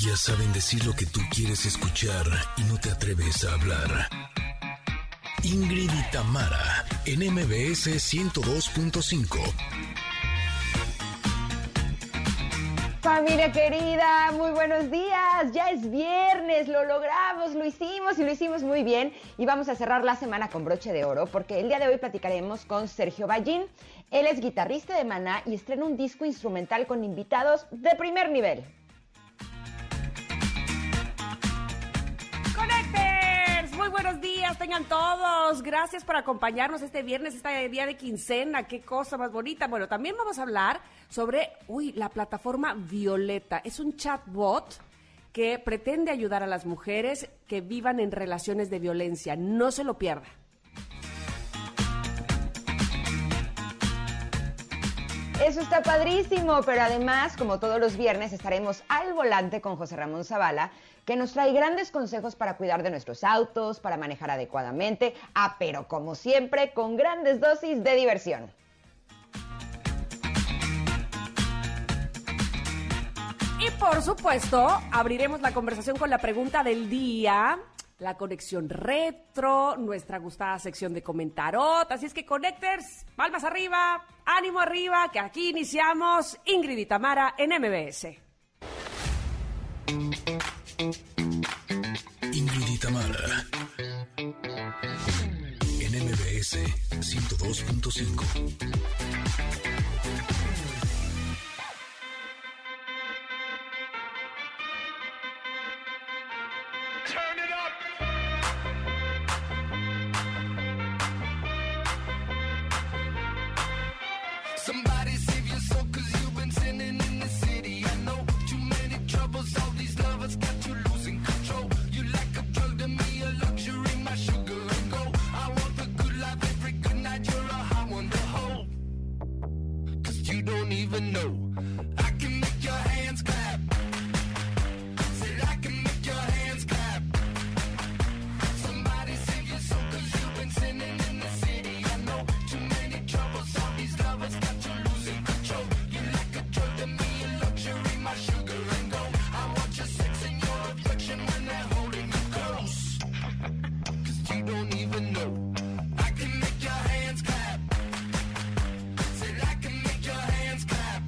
Ellas saben decir lo que tú quieres escuchar y no te atreves a hablar. Ingrid y Tamara, en MBS 102.5. Familia querida, muy buenos días. Ya es viernes, lo logramos, lo hicimos y lo hicimos muy bien. Y vamos a cerrar la semana con broche de oro porque el día de hoy platicaremos con Sergio Ballín. Él es guitarrista de Maná y estrena un disco instrumental con invitados de primer nivel. Buenos días, tengan todos. Gracias por acompañarnos este viernes, este día de quincena. Qué cosa más bonita. Bueno, también vamos a hablar sobre, uy, la plataforma Violeta. Es un chatbot que pretende ayudar a las mujeres que vivan en relaciones de violencia. No se lo pierda. Eso está padrísimo, pero además, como todos los viernes, estaremos al volante con José Ramón Zavala, que nos trae grandes consejos para cuidar de nuestros autos, para manejar adecuadamente, ah, pero como siempre, con grandes dosis de diversión. Y por supuesto, abriremos la conversación con la pregunta del día, la conexión retro, nuestra gustada sección de comentarot. Así es que, Connectors, palmas arriba, ánimo arriba, que aquí iniciamos Ingrid y Tamara en MBS. MBS 102.5. Know. I can make your hands clap. Said I can make your hands clap.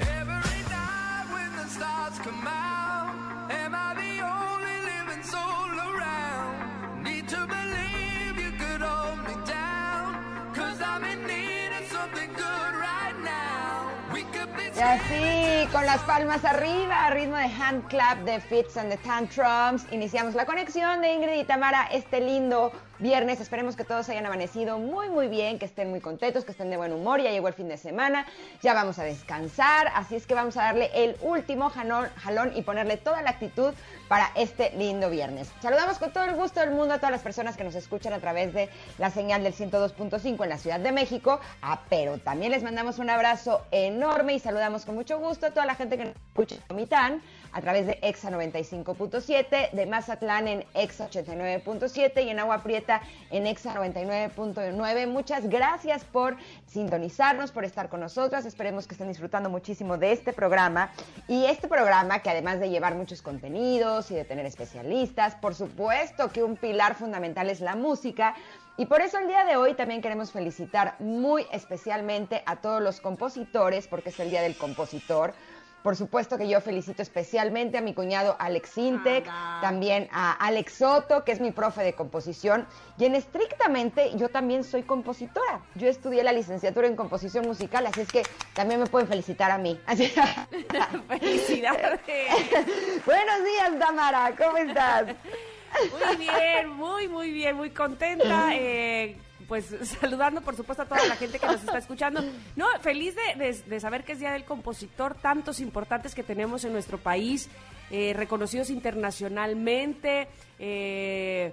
Every night when the stars come out, am I the only living soul around? Need to believe you could hold me down, cause I'm in need of something good right now. We could be Y así, con las palmas arriba, a ritmo de hand clap de Fits and the Tantrums, iniciamos la conexión de Ingrid y Tamara este lindo viernes. Esperemos que todos hayan amanecido muy, muy bien, que estén muy contentos, que estén de buen humor. Ya llegó el fin de semana, ya vamos a descansar, así es que vamos a darle el último jalón, y ponerle toda la actitud para este lindo viernes. Saludamos con todo el gusto del mundo a todas las personas que nos escuchan a través de la señal del 102.5 en la Ciudad de México, ah, pero también les mandamos un abrazo enorme y saludamos con mucho gusto a toda la gente que nos escucha en Comitán a través de EXA 95.7, de Mazatlán en EXA 89.7 y en Agua Prieta en EXA 99.9. Muchas gracias por sintonizarnos, por estar con nosotras. Esperemos que estén disfrutando muchísimo de este programa. Y este programa, que además de llevar muchos contenidos y de tener especialistas, por supuesto que un pilar fundamental es la música. Y por eso el día de hoy también queremos felicitar muy especialmente a todos los compositores, porque es el Día del Compositor. Por supuesto que yo felicito especialmente a mi cuñado Alex Intec, también a Alex Soto, que es mi profe de composición, y en estrictamente yo también soy compositora. Yo estudié la licenciatura en composición musical, así es que también me pueden felicitar a mí. Así- Felicidades. Buenos días, Tamara, ¿cómo estás? Muy bien, muy, muy bien, muy contenta. eh, pues saludando, por supuesto, a toda la gente que nos está escuchando. No, feliz de, de- saber que es Día del Compositor, tantos importantes que tenemos en nuestro país, eh, reconocidos internacionalmente, eh,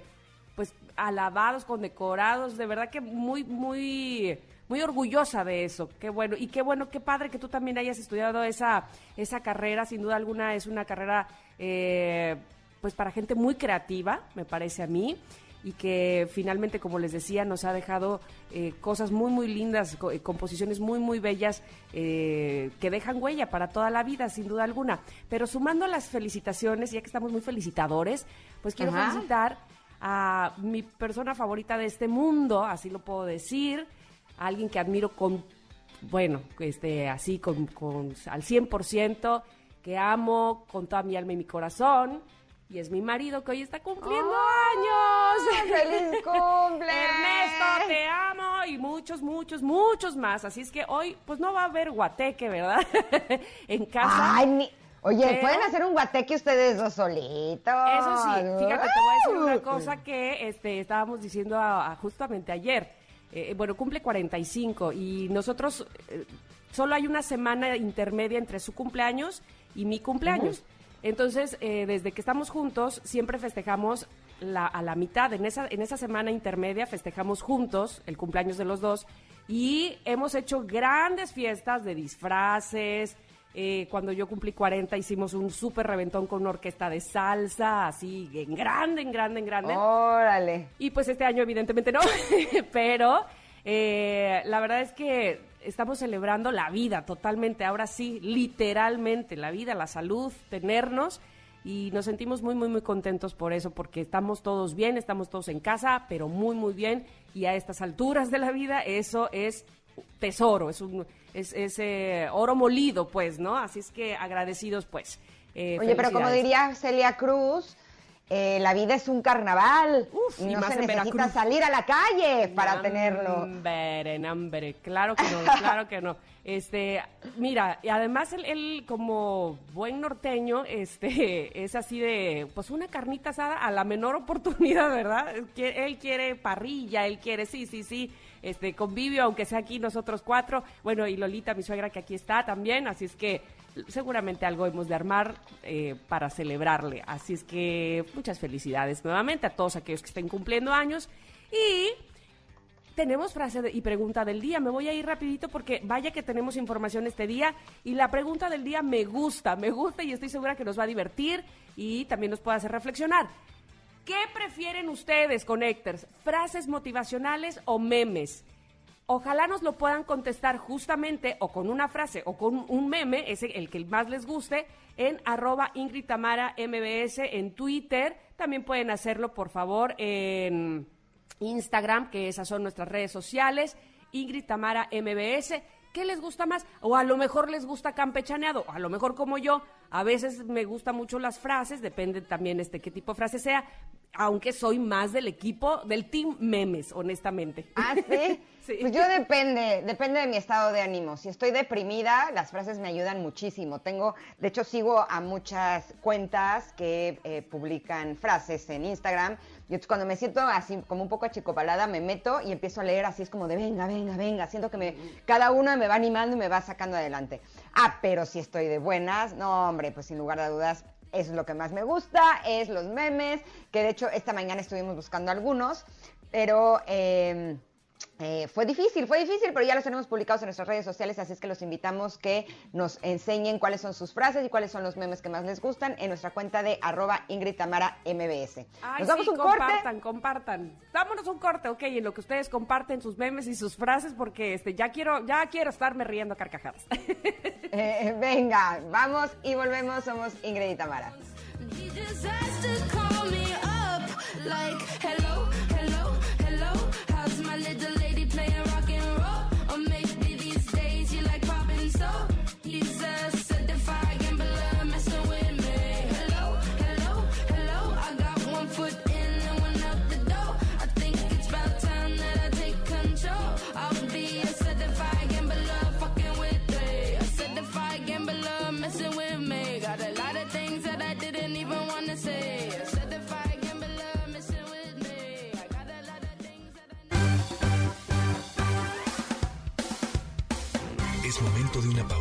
pues alabados, condecorados, de verdad que muy, muy muy orgullosa de eso. Qué bueno. Y qué bueno, qué padre que tú también hayas estudiado esa, esa carrera. Sin duda alguna es una carrera, eh, pues para gente muy creativa, me parece a mí. Y que finalmente, como les decía, nos ha dejado eh, cosas muy, muy lindas, co- eh, composiciones muy, muy bellas eh, que dejan huella para toda la vida, sin duda alguna. Pero sumando las felicitaciones, ya que estamos muy felicitadores, pues quiero Ajá. felicitar a mi persona favorita de este mundo, así lo puedo decir, a alguien que admiro con, bueno, este, así, con, con- al 100%, que amo con toda mi alma y mi corazón, y es mi marido que hoy está cumpliendo años. ¡Feliz cumple! Ernesto, te amo y muchos, muchos, muchos más. Así es que hoy, pues no va a haber guateque, ¿verdad? en casa. Ay, ni- Oye, Pero- ¿pueden hacer un guateque ustedes dos solitos? Eso sí, fíjate, te voy a decir una cosa que este, estábamos diciendo a- a justamente ayer. Eh, bueno, cumple 45 y nosotros eh, solo hay una semana intermedia entre su cumpleaños y mi cumpleaños. Entonces, eh, desde que estamos juntos, siempre festejamos la- a la mitad. En esa, en esa semana intermedia festejamos juntos el cumpleaños de los dos y hemos hecho grandes fiestas de disfraces. Eh, cuando yo cumplí 40 hicimos un súper reventón con una orquesta de salsa, así en grande, en grande, en grande. Órale. Y pues este año evidentemente no, pero eh, la verdad es que estamos celebrando la vida totalmente, ahora sí, literalmente, la vida, la salud, tenernos. Y nos sentimos muy, muy, muy contentos por eso, porque estamos todos bien, estamos todos en casa, pero muy, muy bien. Y a estas alturas de la vida, eso es tesoro, es un es, es, eh, oro molido, pues, ¿no? Así es que agradecidos, pues. Eh, Oye, pero como diría Celia Cruz, eh, la vida es un carnaval Uf, y no se necesita salir a la calle para tenerlo. Nambre, nambre, claro que no, claro que no. Este, mira, y además él, él como buen norteño, este, es así de, pues una carnita asada a la menor oportunidad, ¿verdad? Él quiere parrilla, él quiere, sí, sí, sí, este, convivio, aunque sea aquí nosotros cuatro, bueno, y Lolita, mi suegra, que aquí está también, así es que seguramente algo hemos de armar eh, para celebrarle. Así es que muchas felicidades nuevamente a todos aquellos que estén cumpliendo años y tenemos frase y pregunta del día. Me voy a ir rapidito porque vaya que tenemos información este día y la pregunta del día me gusta, me gusta y estoy segura que nos va a divertir y también nos puede hacer reflexionar. ¿Qué prefieren ustedes, Connectors? ¿Frases motivacionales o memes? Ojalá nos lo puedan contestar justamente o con una frase o con un meme, ese el que más les guste, en arroba Ingrid Tamara MBS en Twitter. También pueden hacerlo, por favor, en Instagram, que esas son nuestras redes sociales. Ingrid Tamara MBS. ¿Qué les gusta más? O a lo mejor les gusta campechaneado, o a lo mejor como yo, a veces me gustan mucho las frases, depende también este qué tipo de frase sea, aunque soy más del equipo, del team memes, honestamente. ¿Ah, sí? Sí. Pues yo depende, depende de mi estado de ánimo. Si estoy deprimida, las frases me ayudan muchísimo. Tengo, de hecho, sigo a muchas cuentas que eh, publican frases en Instagram. Y entonces cuando me siento así como un poco achicopalada, me meto y empiezo a leer así es como de venga, venga, venga. Siento que me, cada una me va animando y me va sacando adelante. Ah, pero si estoy de buenas, no, hombre, pues sin lugar a dudas, eso es lo que más me gusta, es los memes, que de hecho esta mañana estuvimos buscando algunos, pero... eh, eh, fue difícil, fue difícil, pero ya los tenemos publicados en nuestras redes sociales, así es que los invitamos que nos enseñen cuáles son sus frases y cuáles son los memes que más les gustan en nuestra cuenta de arroba Ingrid Tamara MBS. Ay, nos damos sí, un corte. compartan, compartan. Vámonos un corte, ok, en lo que ustedes comparten sus memes y sus frases, porque este ya quiero, ya quiero estarme riendo a carcajadas. Eh, venga, vamos y volvemos, somos Ingrid y Tamara. How's my little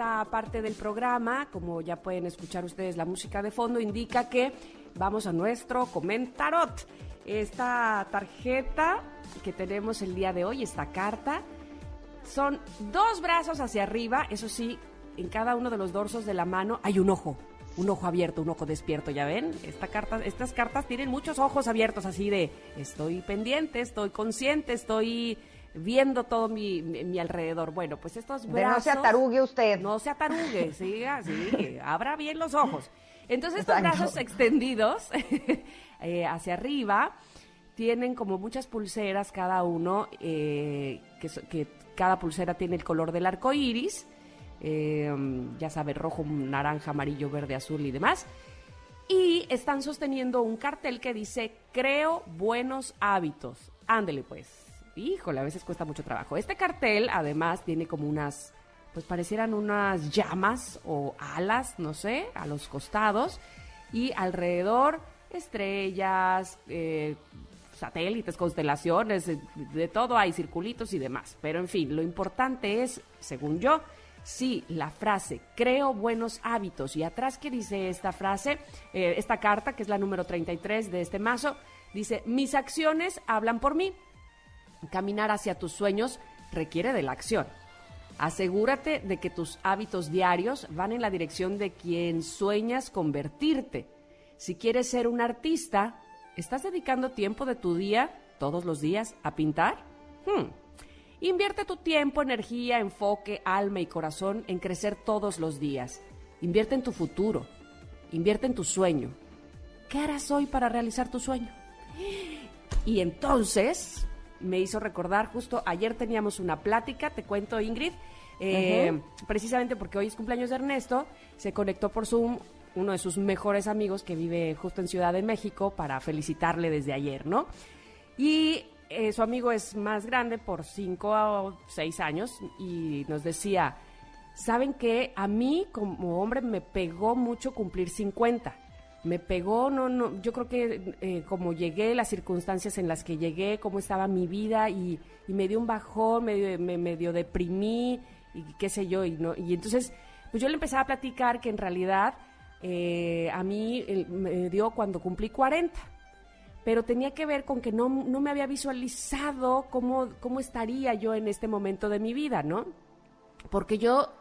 Esta parte del programa, como ya pueden escuchar ustedes la música de fondo, indica que vamos a nuestro comentarot. Esta tarjeta que tenemos el día de hoy, esta carta, son dos brazos hacia arriba, eso sí, en cada uno de los dorsos de la mano hay un ojo, un ojo abierto, un ojo despierto, ¿ya ven? Esta carta, estas cartas tienen muchos ojos abiertos así de estoy pendiente, estoy consciente, estoy viendo todo mi, mi- mi alrededor. Bueno, pues estos De brazos... no se atarugue usted. No se atarugue, sí, abra bien los ojos. Entonces estos Exacto. brazos extendidos eh, hacia arriba tienen como muchas pulseras cada uno, eh, que, que cada pulsera tiene el color del arco iris, eh, ya sabe, rojo, naranja, amarillo, verde, azul y demás. Y están sosteniendo un cartel que dice, creo buenos hábitos. Ándele pues. Híjole, a veces cuesta mucho trabajo. Este cartel además tiene como unas, pues parecieran unas llamas o alas, no sé, a los costados. Y alrededor estrellas, eh, satélites, constelaciones, de, de todo hay circulitos y demás. Pero en fin, lo importante es, según yo, si la frase creo buenos hábitos y atrás que dice esta frase, eh, esta carta que es la número 33 de este mazo, dice mis acciones hablan por mí. Caminar hacia tus sueños requiere de la acción. Asegúrate de que tus hábitos diarios van en la dirección de quien sueñas convertirte. Si quieres ser un artista, ¿estás dedicando tiempo de tu día, todos los días, a pintar? Hmm. Invierte tu tiempo, energía, enfoque, alma y corazón en crecer todos los días. Invierte en tu futuro. Invierte en tu sueño. ¿Qué harás hoy para realizar tu sueño? Y entonces me hizo recordar, justo ayer teníamos una plática, te cuento Ingrid, eh, precisamente porque hoy es cumpleaños de Ernesto, se conectó por Zoom uno de sus mejores amigos que vive justo en Ciudad de México para felicitarle desde ayer, ¿no? Y eh, su amigo es más grande por cinco o seis años y nos decía, ¿saben qué? A mí como hombre me pegó mucho cumplir 50 me pegó, no, no, yo creo que eh, como llegué, las circunstancias en las que llegué, cómo estaba mi vida y, y me dio un bajón, me, me medio deprimí y qué sé yo, y, no, y entonces pues yo le empezaba a platicar que en realidad eh, a mí me dio cuando cumplí 40 pero tenía que ver con que no, no me había visualizado cómo, cómo estaría yo en este momento de mi vida, ¿no? Porque yo,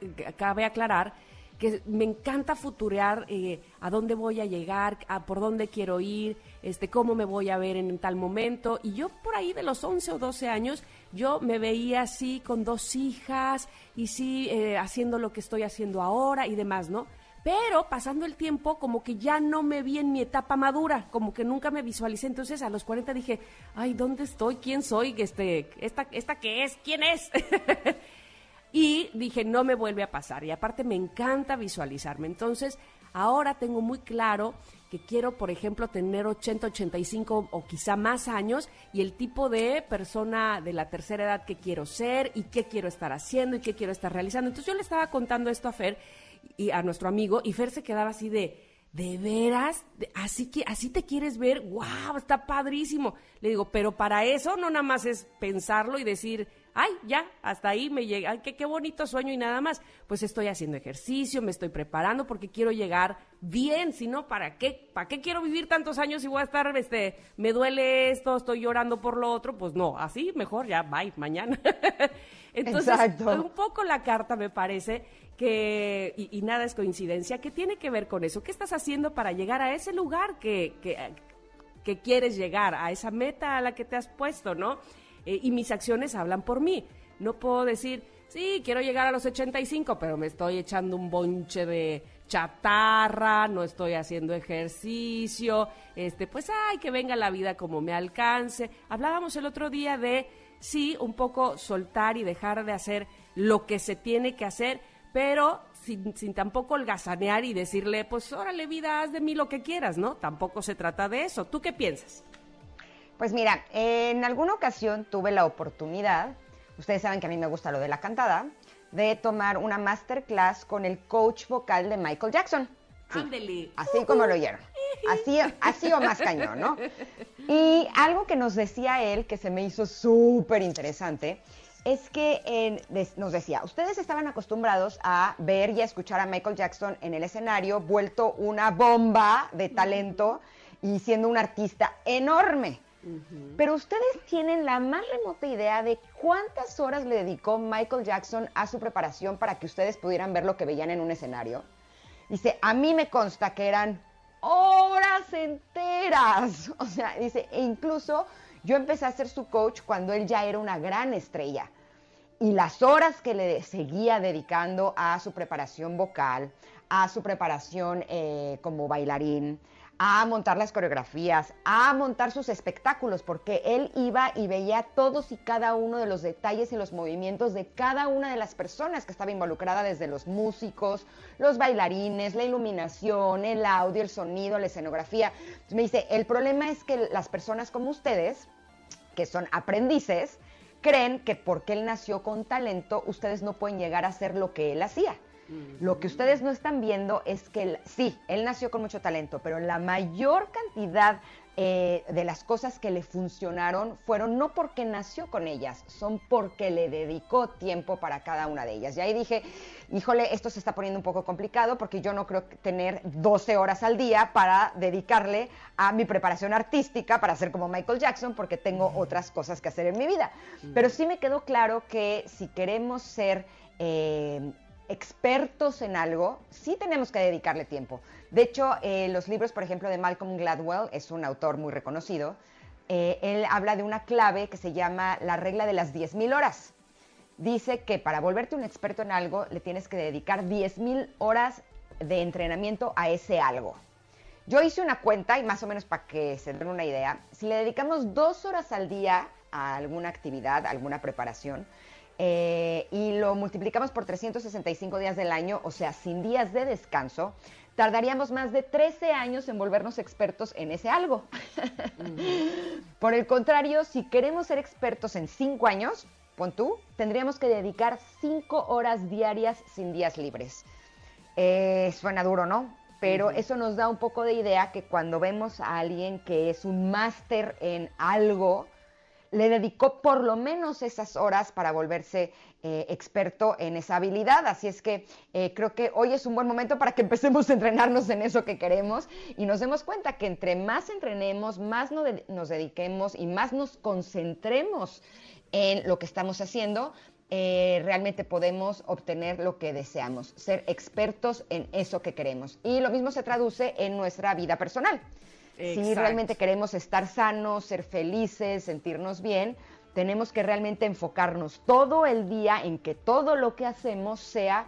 eh, cabe aclarar, que me encanta futurear eh, a dónde voy a llegar, por dónde quiero ir, este, cómo me voy a ver en, tal momento. Y yo por ahí de los 11 o 12 años, yo me veía así con dos hijas y sí eh, haciendo lo que estoy haciendo ahora y demás, ¿no? Pero pasando el tiempo, como que ya no me vi en mi etapa madura, como que nunca me visualicé. Entonces a los 40 dije, ay, ¿dónde estoy? ¿Quién soy? Este, ¿Esta, esta qué es? ¿Quién es? Y dije, no me vuelve a pasar. Y aparte me encanta visualizarme. Entonces, ahora tengo muy claro que quiero, por ejemplo, tener 80, 85 o quizá más años y el tipo de persona de la tercera edad que quiero ser y qué quiero estar haciendo y qué quiero estar realizando. Entonces yo le estaba contando esto a Fer y a nuestro amigo y Fer se quedaba así de, ¿de veras? ¿De- ¿Así, que, ¿Así te quieres ver? ¡Wow! Está padrísimo. Le digo, pero para eso no nada más es pensarlo y decir, ay, ya, hasta ahí me llega, ay, qué, qué bonito sueño y nada más. Pues estoy haciendo ejercicio, me estoy preparando porque quiero llegar bien, si no, ¿para qué? ¿Para qué quiero vivir tantos años y voy a estar, este, me duele esto, estoy llorando por lo otro? Pues no, así mejor ya, bye, mañana. Entonces, Exacto. un poco la carta me parece que, y, y nada es coincidencia, que tiene que ver con eso. ¿Qué estás haciendo para llegar a ese lugar que, que, que quieres llegar, a esa meta a la que te has puesto, ¿no? Eh, y mis acciones hablan por mí. No puedo decir, sí, quiero llegar a los 85, pero me estoy echando un bonche de chatarra, no estoy haciendo ejercicio, este, pues ay, que venga la vida como me alcance. Hablábamos el otro día de sí, un poco soltar y dejar de hacer lo que se tiene que hacer, pero sin, sin tampoco holgazanear y decirle, pues órale vida, haz de mí lo que quieras, ¿no? Tampoco se trata de eso. ¿Tú qué piensas? Pues mira, en alguna ocasión tuve la oportunidad, ustedes saben que a mí me gusta lo de la cantada, de tomar una masterclass con el coach vocal de Michael Jackson. Sí. Así como lo oyeron. Así, así o más cañón, ¿no? Y algo que nos decía él, que se me hizo súper interesante, es que eh, des- nos decía, ustedes estaban acostumbrados a ver y a escuchar a Michael Jackson en el escenario, vuelto una bomba de talento y siendo un artista enorme. Pero ustedes tienen la más remota idea de cuántas horas le dedicó Michael Jackson a su preparación para que ustedes pudieran ver lo que veían en un escenario. Dice, a mí me consta que eran horas enteras. O sea, dice, e incluso yo empecé a ser su coach cuando él ya era una gran estrella. Y las horas que le seguía dedicando a su preparación vocal, a su preparación eh, como bailarín, a montar las coreografías, a montar sus espectáculos, porque él iba y veía todos y cada uno de los detalles y los movimientos de cada una de las personas que estaba involucrada, desde los músicos, los bailarines, la iluminación, el audio, el sonido, la escenografía. Entonces me dice, el problema es que las personas como ustedes, que son aprendices, creen que porque él nació con talento, ustedes no pueden llegar a hacer lo que él hacía. Lo que ustedes no están viendo es que él- sí, él nació con mucho talento, pero la mayor cantidad eh, de las cosas que le funcionaron fueron no porque nació con ellas, son porque le dedicó tiempo para cada una de ellas. Y ahí dije, híjole, esto se está poniendo un poco complicado porque yo no creo que tener 12 horas al día para dedicarle a mi preparación artística para ser como Michael Jackson porque tengo otras cosas que hacer en mi vida. Pero sí me quedó claro que si queremos ser... eh, expertos en algo, sí tenemos que dedicarle tiempo. De hecho, eh, los libros, por ejemplo, de Malcolm Gladwell, es un autor muy reconocido, eh, él habla de una clave que se llama la regla de las 10.000 horas. Dice que para volverte un experto en algo, le tienes que dedicar 10.000 horas de entrenamiento a ese algo. Yo hice una cuenta, y más o menos para que se den una idea, si le dedicamos dos horas al día a alguna actividad, a alguna preparación, eh, y lo multiplicamos por 365 días del año, o sea, sin días de descanso, tardaríamos más de 13 años en volvernos expertos en ese algo. Por el contrario, si queremos ser expertos en 5 años, pon tú, tendríamos que dedicar 5 horas diarias sin días libres. Eh, suena duro, ¿no? Pero eso nos da un poco de idea que cuando vemos a alguien que es un máster en algo, le dedicó por lo menos esas horas para volverse eh, experto en esa habilidad. Así es que eh, creo que hoy es un buen momento para que empecemos a entrenarnos en eso que queremos y nos demos cuenta que entre más entrenemos, más nos dediquemos y más nos concentremos en lo que estamos haciendo, eh, realmente podemos obtener lo que deseamos, ser expertos en eso que queremos. Y lo mismo se traduce en nuestra vida personal. Si realmente queremos estar sanos, ser felices, sentirnos bien, tenemos que realmente enfocarnos todo el día en que todo lo que hacemos sea,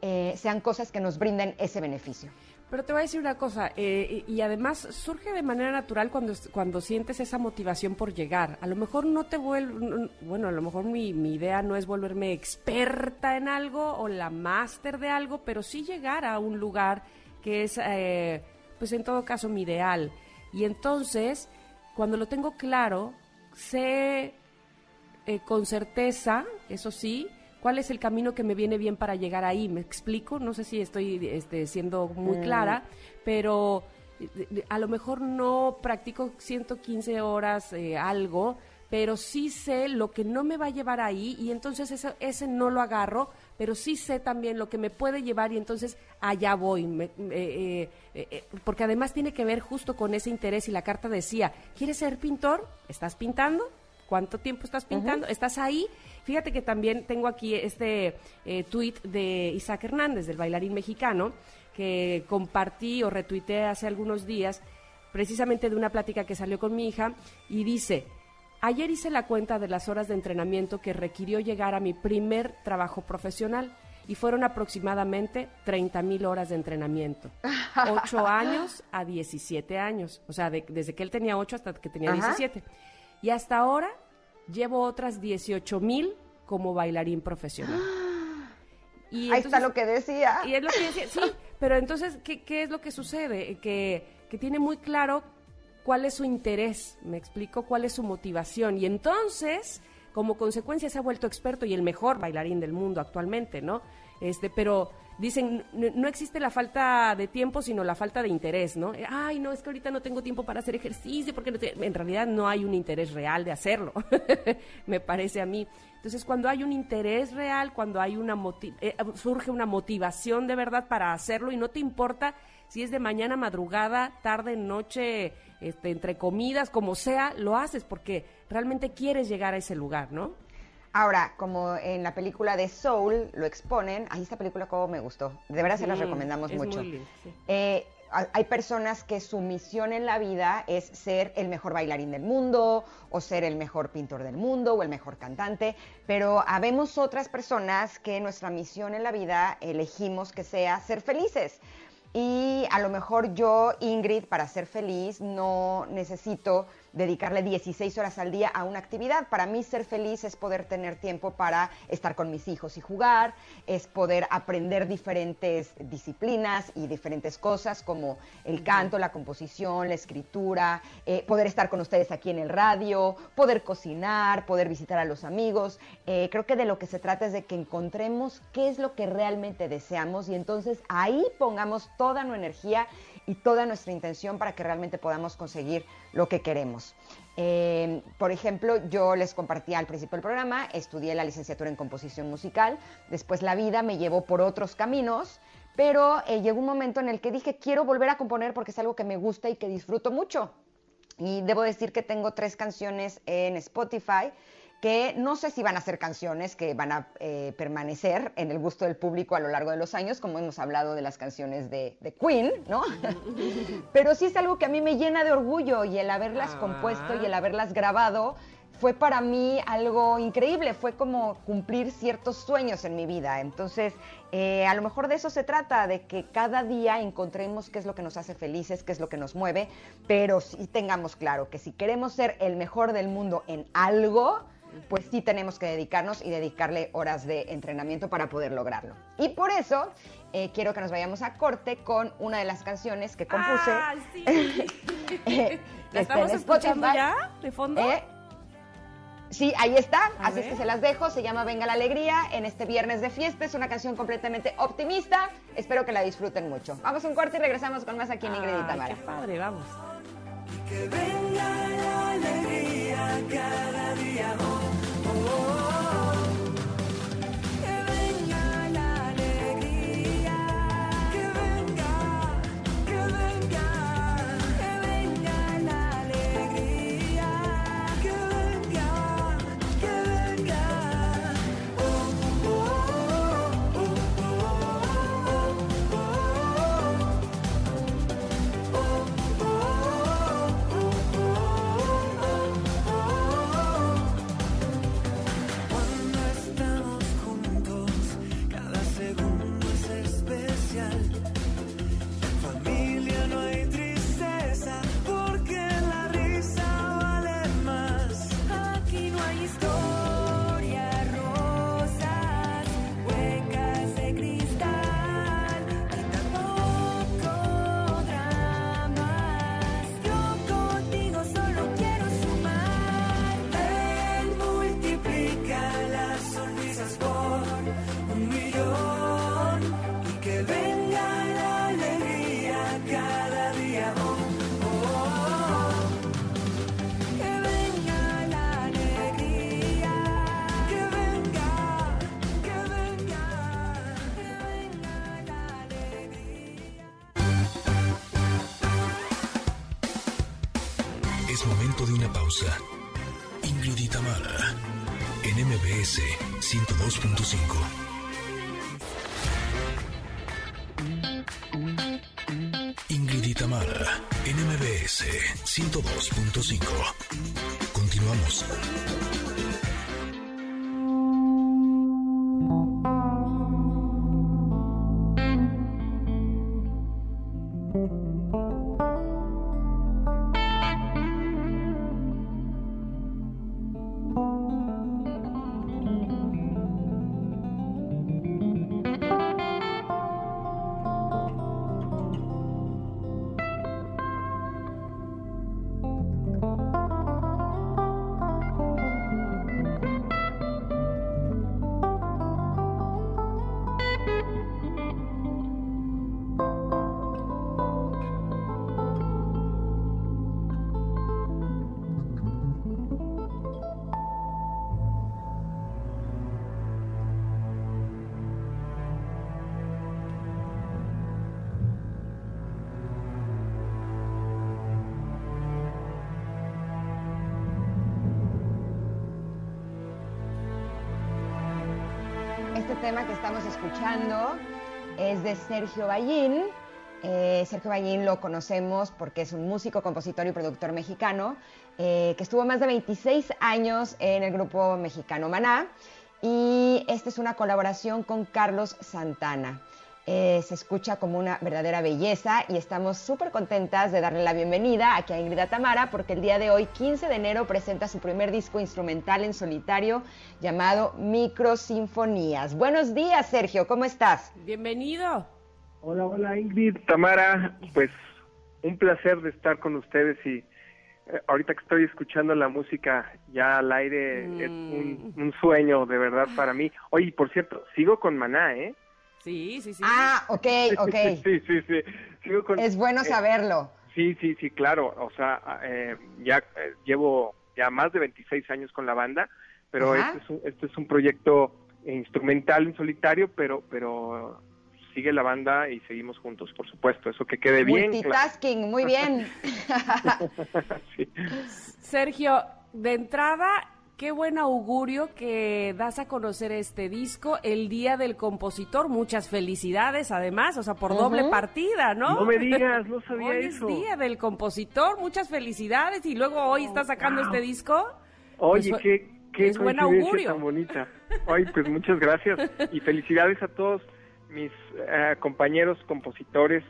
eh, sean cosas que nos brinden ese beneficio. Pero te voy a decir una cosa, eh, y además surge de manera natural cuando, cuando sientes esa motivación por llegar. A lo mejor no te vuelve, bueno, a lo mejor mi, mi idea no es volverme experta en algo o la máster de algo, pero sí llegar a un lugar que es, eh, pues en todo caso, mi ideal. Y entonces, cuando lo tengo claro, sé eh, con certeza, eso sí, cuál es el camino que me viene bien para llegar ahí. ¿Me explico? No sé si estoy este, siendo muy clara, pero eh, a lo mejor no practico 115 horas eh, algo, pero sí sé lo que no me va a llevar ahí y entonces ese, ese no lo agarro, pero sí sé también lo que me puede llevar y entonces allá voy. Me- eh, eh, eh, porque además tiene que ver justo con ese interés y la carta decía, ¿quieres ser pintor? ¿Estás pintando? ¿Cuánto tiempo estás pintando? ¿Estás ahí? Fíjate que también tengo aquí este tuit de Isaac Hernández, del bailarín mexicano, que compartí o retuiteé hace algunos días, precisamente de una plática que salió con mi hija, y dice, ayer hice la cuenta de las horas de entrenamiento que requirió llegar a mi primer trabajo profesional, y fueron aproximadamente 30 mil horas de entrenamiento. 8 años a 17 años, o sea, de- desde que él tenía 8 hasta que tenía Ajá. 17. Y hasta ahora llevo otras 18 mil como bailarín profesional. Y Ahí está lo que decía. y es lo que decía, sí, pero entonces, ¿qué, qué es lo que sucede? Que, que tiene muy claro cuál es su interés, me explico cuál es su motivación. Y entonces, como consecuencia, se ha vuelto experto y el mejor bailarín del mundo actualmente, ¿no? este, pero dicen, no, existe la falta de tiempo, sino la falta de interés, ¿no? Ay, no, es que ahorita no tengo tiempo para hacer ejercicio, porque no te-". en realidad no hay un interés real de hacerlo, me parece a mí. Entonces, cuando hay un interés real, cuando hay una moti- eh, surge una motivación de verdad para hacerlo y no te importa si es de mañana, madrugada, tarde, noche, este, entre comidas, como sea, lo haces porque realmente quieres llegar a ese lugar, ¿no? Ahora, como en la película de Soul lo exponen, ahí esta película como me gustó. De verdad se las recomendamos mucho. muy linda, sí. Eh, ha- hay personas que su misión en la vida es ser el mejor bailarín del mundo, o ser el mejor pintor del mundo, o el mejor cantante, pero habemos otras personas que nuestra misión en la vida elegimos que sea ser felices. Y a lo mejor yo, Ingrid, para ser feliz, no necesito dedicarle 16 horas al día a una actividad. Para mí ser feliz es poder tener tiempo para estar con mis hijos y jugar, es poder aprender diferentes disciplinas y diferentes cosas como el canto, la composición, la escritura, eh, poder estar con ustedes aquí en el radio, poder cocinar, poder visitar a los amigos. Eh, creo que de lo que se trata es de que encontremos qué es lo que realmente deseamos y entonces ahí pongamos toda nuestra energía y toda nuestra intención para que realmente podamos conseguir lo que queremos. Eh, por ejemplo, yo les compartí al principio del programa, estudié la licenciatura en composición musical, después la vida me llevó por otros caminos, pero eh, llegó un momento en el que dije, quiero volver a componer porque es algo que me gusta y que disfruto mucho. Y debo decir que tengo tres canciones en Spotify que no sé si van a ser canciones que van a eh, permanecer en el gusto del público a lo largo de los años, como hemos hablado de las canciones de, de Queen, ¿no? Pero sí es algo que a mí me llena de orgullo y el haberlas Ah. compuesto y el haberlas grabado fue para mí algo increíble, fue como cumplir ciertos sueños en mi vida. Entonces, eh, a lo mejor de eso se trata, de que cada día encontremos qué es lo que nos hace felices, qué es lo que nos mueve, pero sí tengamos claro que si queremos ser el mejor del mundo en algo, pues sí tenemos que dedicarnos y dedicarle horas de entrenamiento para poder lograrlo. Y por eso eh, quiero que nos vayamos a corte con una de las canciones que compuse. Ah, sí. eh, ¿La estamos en escuchando ya de fondo? Eh, Sí, ahí está, A así es que se las dejo, se llama Venga la Alegría en este viernes de fiesta, es una canción completamente optimista, espero que la disfruten mucho. Vamos a un corte y regresamos con más aquí en Ingrid y Tamara. qué padre, vamos. Que venga la alegría cada día. Oh, oh. 102.5. tema que estamos escuchando es de Sergio Ballín. Eh, Sergio Ballín lo conocemos porque es un músico, compositor y productor mexicano eh, que estuvo más de 26 años en el grupo mexicano Maná. Y esta es una colaboración con Carlos Santana. Eh, se escucha como una verdadera belleza y estamos súper contentas de darle la bienvenida aquí a Ingrid Tamara porque el día de hoy, 15 de enero, presenta su primer disco instrumental en solitario llamado Microsinfonías. Buenos días, Sergio, ¿cómo estás? Bienvenido. Hola, hola Ingrid, Tamara, pues un placer de estar con ustedes y eh, ahorita que estoy escuchando la música ya al aire es un, un sueño de verdad para mí. Oye, por cierto, sigo con Maná, ¿eh? Sí, sí, sí. Ah, ok, ok. sí, sí, sí. Sigo con, Es bueno eh, saberlo. Sí, sí, sí, claro. O sea, eh, ya eh, llevo ya más de 26 años con la banda, pero Ajá. este es, un, este es un proyecto instrumental en solitario, pero pero sigue la banda y seguimos juntos, por supuesto. Eso que quede bien. claro. Multitasking, muy bien. Sí. Sergio, de entrada, qué buen augurio que das a conocer este disco el Día del Compositor. Muchas felicidades, además, o sea, por doble partida, ¿no? No me digas, no sabía Hoy eso. es Día del Compositor, muchas felicidades. Y luego hoy estás sacando wow. este disco. Oye, Pues, qué, qué es buen augurio. tan bonita. Ay, pues muchas gracias y felicidades a todos mis eh, compañeros compositores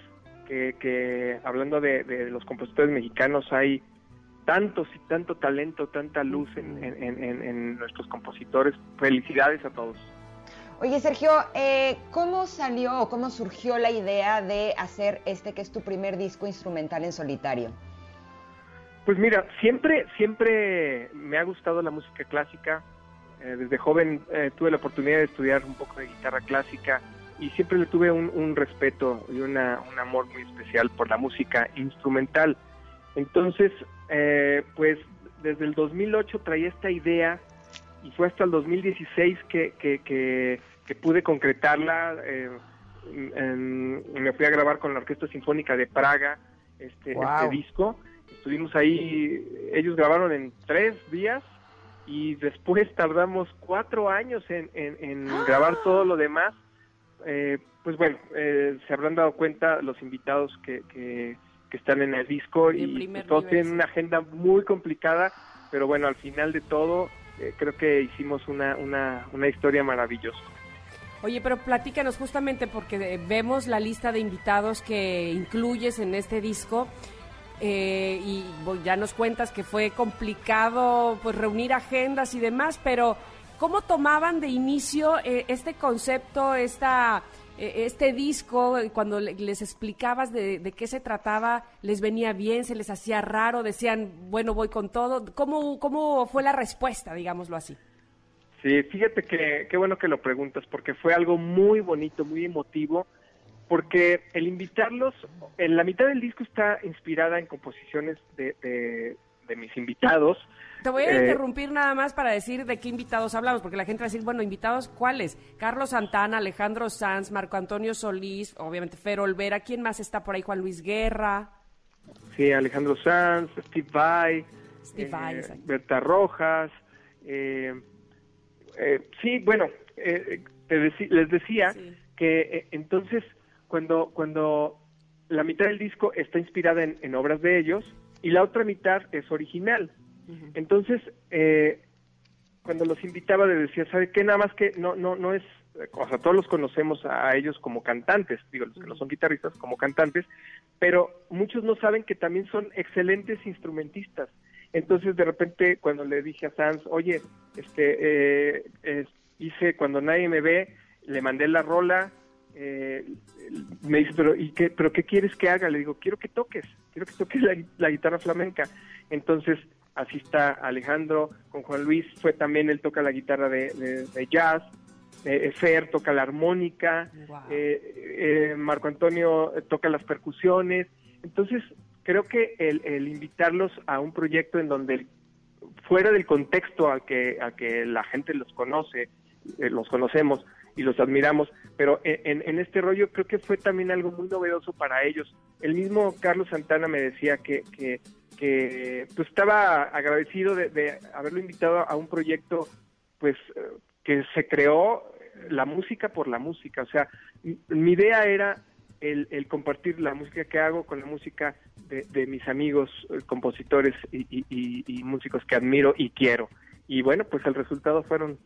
que, que hablando de, de los compositores mexicanos hay tantos y tanto talento, tanta luz en, en- en- en- en nuestros compositores. Felicidades a todos. Oye, Sergio, eh, ¿cómo salió o cómo surgió la idea de hacer este que es tu primer disco instrumental en solitario? Pues mira, siempre, siempre me ha gustado la música clásica. Eh, desde joven eh, tuve la oportunidad de estudiar un poco de guitarra clásica y siempre le tuve un, un respeto y una, un amor muy especial por la música instrumental. Entonces, eh, pues desde el 2008 traía esta idea y fue hasta el 2016 que, que, que, que pude concretarla. eh, en- me fui a grabar con la Orquesta Sinfónica de Praga este, Wow. este disco. Estuvimos ahí, ellos grabaron en tres días y después tardamos cuatro años en, en- en grabar todo lo demás. Eh, pues bueno, eh, se habrán dado cuenta los invitados que, que, que están en el disco y primer todos tienen una agenda muy complicada, pero bueno, al final de todo eh, creo que hicimos una, una, una historia maravillosa. Oye, pero platícanos justamente porque eh, vemos la lista de invitados que incluyes en este disco eh, y ya nos cuentas que fue complicado pues reunir agendas y demás, pero ¿cómo tomaban de inicio eh, este concepto, esta, este disco, eh, cuando le- les explicabas de, de qué se trataba, les venía bien, se les hacía raro, decían, bueno, voy con todo? ¿Cómo, cómo fue la respuesta, digámoslo así? Sí, fíjate que qué bueno que lo preguntas, porque fue algo muy bonito, muy emotivo, porque el invitarlos, en la mitad del disco está inspirada en composiciones de, de, de mis invitados. Te voy a Eh, interrumpir nada más para decir de qué invitados hablamos, porque la gente va a decir, bueno, invitados cuáles? Carlos Santana, Alejandro Sanz, Marco Antonio Solís, obviamente Fer Olvera, ¿quién más está por ahí? Juan Luis Guerra. Sí, Alejandro Sanz, Steve Vai, Steve eh, Vai. Berta Rojas. eh, eh, sí, bueno, eh, te les decía Sí. que entonces cuando, cuando la mitad del disco está inspirada en, en obras de ellos y la otra mitad es original. Entonces, eh, cuando los invitaba les decía, ¿sabe qué? Nada más que no, no, no es, o sea, todos los conocemos a ellos como cantantes, digo, los que no son guitarristas como cantantes, pero muchos no saben que también son excelentes instrumentistas. Entonces, de repente, cuando le dije a Sanz, oye, este, eh, eh, hice cuando nadie me ve, le mandé la rola, eh, me dice, pero ¿y qué, pero qué quieres que haga? Le digo, quiero que toques, quiero que toques la, la guitarra flamenca. Entonces, así está Alejandro con Juan Luis, fue también, él toca la guitarra de, de- de jazz, eh, Fer toca la armónica, Wow. eh, eh, Marco Antonio eh, toca las percusiones. Entonces, creo que el, el invitarlos a un proyecto en donde fuera del contexto al que, al que la gente los conoce, eh, los conocemos y los admiramos, pero en, en este rollo creo que fue también algo muy novedoso para ellos. El mismo Carlos Santana me decía que, que, que pues estaba agradecido de, de haberlo invitado a un proyecto pues eh, que se creó la música por la música. O sea, mi idea era el, el compartir la música que hago con la música de, mis amigos eh, compositores y, y- y- y músicos que admiro y quiero. Y bueno, pues el resultado fueron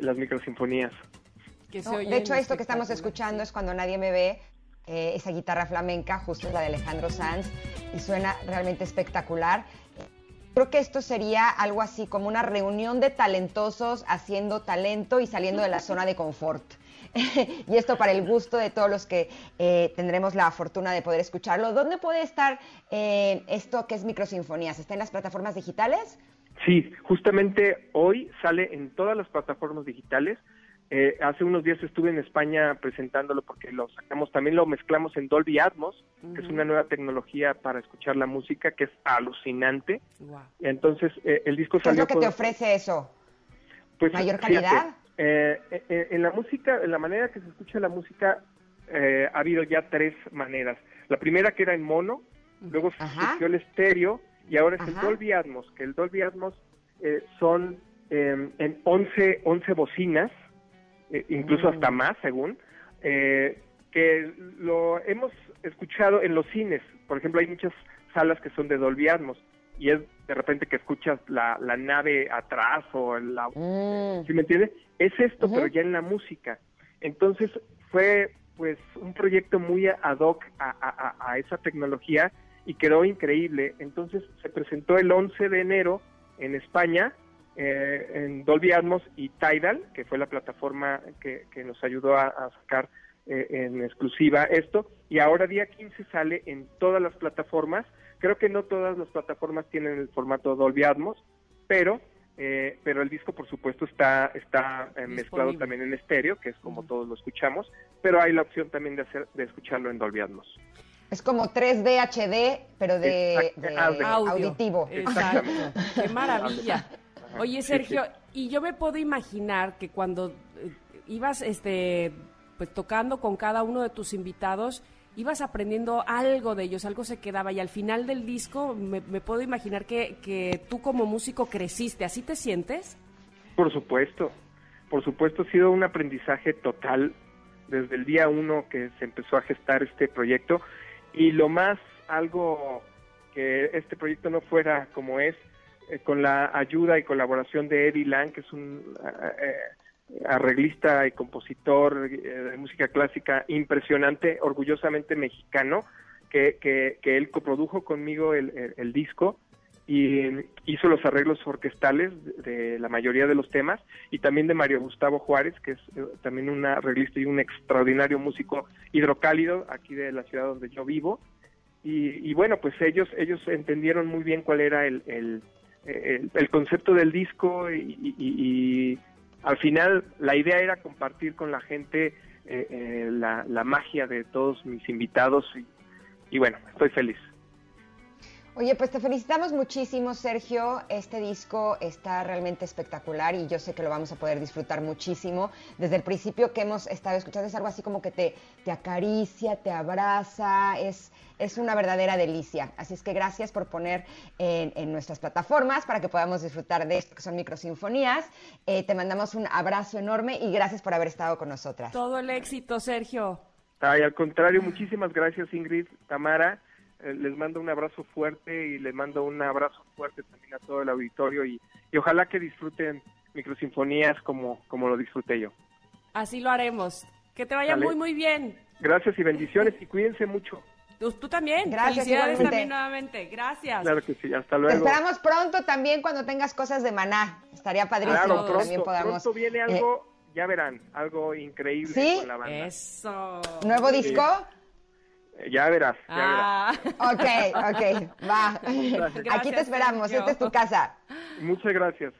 las microsinfonías. Que se No, oyen de hecho, esto que estamos escuchando es cuando nadie me ve, eh, esa guitarra flamenca, justo es la de Alejandro Sanz, y suena realmente espectacular. Creo que esto sería algo así como una reunión de talentosos haciendo talento y saliendo de la zona de confort. y esto para el gusto de todos los que eh, tendremos la fortuna de poder escucharlo. ¿Dónde puede estar eh, esto que es Microsinfonías? ¿Está en las plataformas digitales? Sí, justamente hoy sale en todas las plataformas digitales. Eh, hace unos días estuve en España presentándolo porque lo sacamos, también lo mezclamos en Dolby Atmos, que es una nueva tecnología para escuchar la música que es alucinante. Guau. Entonces, eh, el disco ¿Qué es salió lo que con- te ofrece eso? pues, mayor fíjate, calidad? eh, eh, en la música, en la manera que se escucha la música, eh, ha habido ya tres maneras. La primera que era en mono, luego Ajá. surgió el estéreo y ahora es el. Dolby Atmos, que el Dolby Atmos eh, son eh, en 11, 11 bocinas, eh, incluso Mm. hasta más, según, eh, que lo hemos escuchado en los cines. Por ejemplo, hay muchas salas que son de Dolby Atmos y es de repente que escuchas la, la nave atrás o la, Mm. ¿Sí me entiendes? Es esto, pero ya en la música. Entonces fue pues un proyecto muy ad hoc a, a- a- a esa tecnología y quedó increíble. Entonces se presentó el 11 de enero en España eh, en Dolby Atmos y Tidal, que fue la plataforma que, que nos ayudó a, a sacar eh, en exclusiva esto. Y ahora día 15 sale en todas las plataformas. Creo que no todas las plataformas tienen el formato Dolby Atmos, pero eh, pero el disco por supuesto está está eh, mezclado también en estéreo que es como todos lo escuchamos pero hay la opción también de hacer de escucharlo en Dolby Atmos Es como 3D HD, pero de, Exacto. de de- Audio. auditivo. Exacto. Qué maravilla. Oye, Sergio, y yo me puedo imaginar que cuando eh, ibas este pues tocando con cada uno de tus invitados, ibas aprendiendo algo de ellos, algo se quedaba y al final del disco me, me puedo imaginar que, que tú como músico creciste, ¿así te sientes? Por supuesto, por supuesto ha sido un aprendizaje total desde el día uno que se empezó a gestar este proyecto. Y lo más algo que este proyecto no fuera como es eh, con la ayuda y colaboración de Eddie Lang que es un eh, eh, arreglista y compositor eh, de música clásica impresionante, orgullosamente mexicano, que, que, que él coprodujo conmigo el, el- disco y hizo los arreglos orquestales de, la mayoría de los temas y también de Mario Gustavo Juárez, que es también un arreglista y un extraordinario músico hidrocálido aquí de la ciudad donde yo vivo. Y, y bueno, pues ellos ellos entendieron muy bien cuál era el, el- el concepto del disco y, y- y- al final la idea era compartir con la gente eh, eh, la, la magia de todos mis invitados y, y bueno, estoy feliz. Oye, pues te felicitamos muchísimo, Sergio. Este disco está realmente espectacular y yo sé que lo vamos a poder disfrutar muchísimo. Desde el principio que hemos estado escuchando es algo así como que te, te acaricia, te abraza, es, es una verdadera delicia. Así es que gracias por poner en, en nuestras plataformas para que podamos disfrutar de esto que son microsinfonías. Eh, te mandamos un abrazo enorme y gracias por haber estado con nosotras. Todo el éxito, Sergio. Ay, al contrario, muchísimas gracias Ingrid, Tamara. Eh, les mando un abrazo fuerte y les mando un abrazo fuerte también a todo el auditorio y, y ojalá que disfruten microsinfonías como, como lo disfruté yo. Así lo haremos. Que te vaya Dale. muy, muy bien. Gracias y bendiciones y cuídense mucho. Tú, tú también. Gracias, Felicidades igualmente. también nuevamente. Gracias. Claro que sí, hasta Te luego. esperamos pronto también cuando tengas cosas de maná. Estaría padrísimo Claro, que también pronto, podamos. pronto viene eh, algo, ya verán, algo increíble ¿Sí? con la banda. Eso. ¿Nuevo disco? Eh, Ya verás, ya verás. Ah. Ok, ok, va. Aquí Gracias, te esperamos, Sergio. esta es tu casa. Muchas gracias.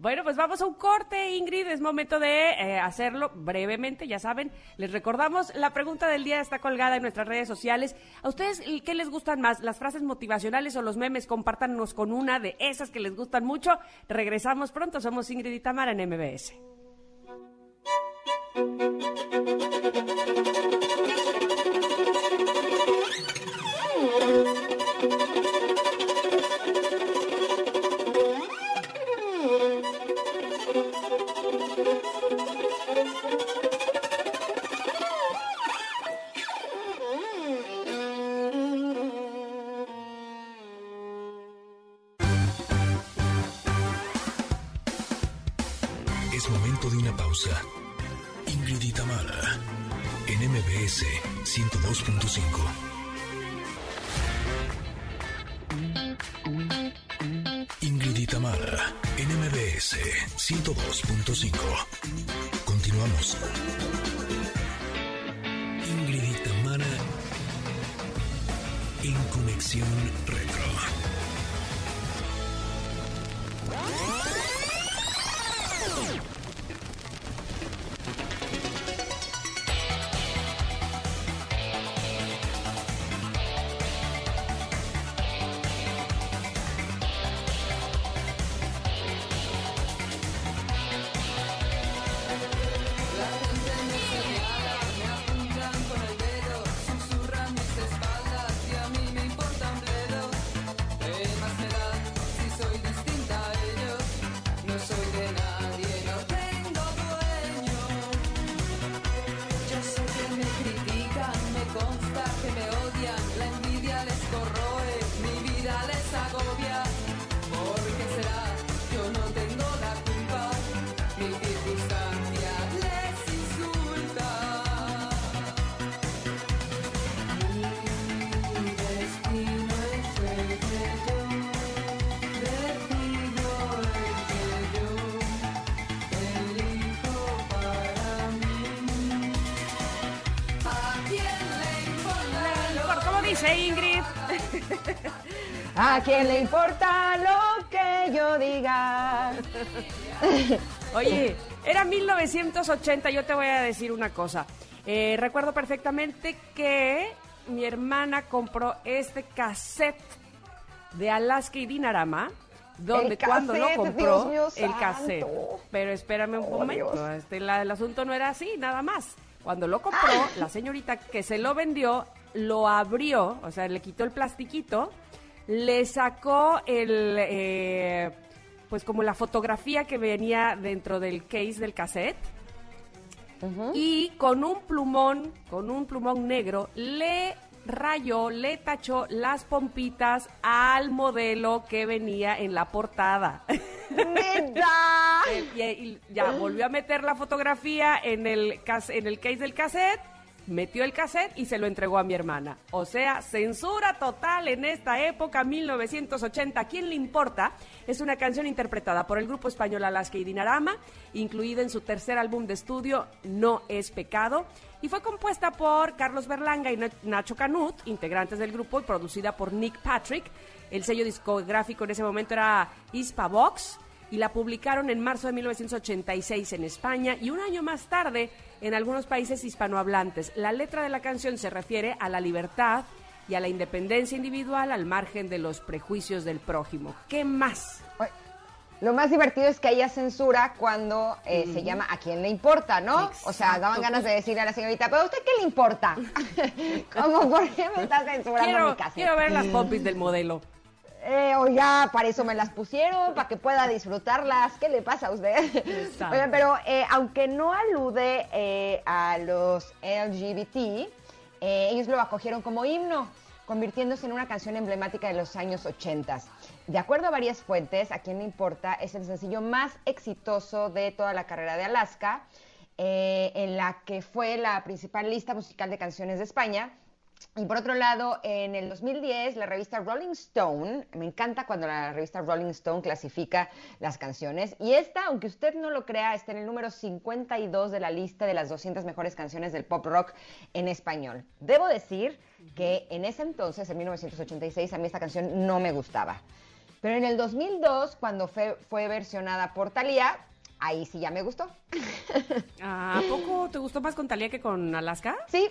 Bueno, pues vamos a un corte, Ingrid. Es momento de eh, hacerlo brevemente, ya saben. Les recordamos, la pregunta del día está colgada en nuestras redes sociales. ¿A ustedes qué les gustan más, las frases motivacionales o los memes? Compártanos con una de esas que les gustan mucho. Regresamos pronto. Somos Ingrid y Tamara en MBS. 102.5. Ingrid y Tamara, en MBS 102.5. Continuamos. Ingrid y Tamara, en Conexión Retro. Ingrid. ¿A quién le importa lo que yo diga? Oye, era 1980, yo te voy a decir una cosa. Eh, recuerdo perfectamente que mi hermana compró este cassette de Alaska y Dinarama, donde El cuando lo cassette, compró, Dios mío el santo. cassette. Pero espérame un Oh, momento, este, la- el asunto no era así, nada más. Cuando lo compró, Ah. la señorita que se lo vendió, lo abrió, o sea, le quitó el plastiquito, le sacó el, eh, pues como la fotografía que venía dentro del case del cassette, y con un plumón, con un plumón negro, le rayó, le tachó las pompitas al modelo que venía en la portada. Y, y ya volvió a meter la fotografía en el, en el case del cassette, metió el cassette y se lo entregó a mi hermana. O sea, censura total en esta época, 1980. ¿A quién le importa? Es una canción interpretada por el grupo español Alaska y Dinarama, incluida en su tercer álbum de estudio, No es Pecado, y fue compuesta por Carlos Berlanga y Na- Nacho Canut, integrantes del grupo, y producida por Nick Patrick. El sello discográfico en ese momento era Hispavox y la publicaron en marzo de 1986 en España y un año más tarde en algunos países hispanohablantes. La letra de la canción se refiere a la libertad y a la independencia individual al margen de los prejuicios del prójimo. ¿Qué más? Lo más divertido es que haya censura cuando eh, se llama a quién le importa, ¿no? O sea, daban ganas de decirle a la señorita, pero a usted qué le importa? ¿Cómo por qué me está censurando mi Quiero, casa? quiero ver las pompis del modelo. Eh, oiga, para eso me las pusieron, para que pueda disfrutarlas. ¿Qué le pasa a usted? Exacto. Oigan, pero eh, aunque no alude eh, a los LGBT, eh, ellos lo acogieron como himno, convirtiéndose en una canción emblemática de los años 80. De acuerdo a varias fuentes, a quién le importa, es el sencillo más exitoso de toda la carrera de Alaska, en la que fue la principal lista musical de canciones de España. Y por otro lado, en el 2010, la revista Rolling Stone, me encanta cuando la revista Rolling Stone clasifica las canciones, y esta, aunque usted no lo crea, está en el número 52 de la lista de las 200 mejores canciones del pop rock en español. Debo decir que en ese entonces, en 1986, a mí esta canción no me gustaba. Pero en el 2002, cuando fue, fue versionada por Thalía, ahí sí ya me gustó. Ah, ¿A poco te gustó más con Talía que con Alaska? Sí,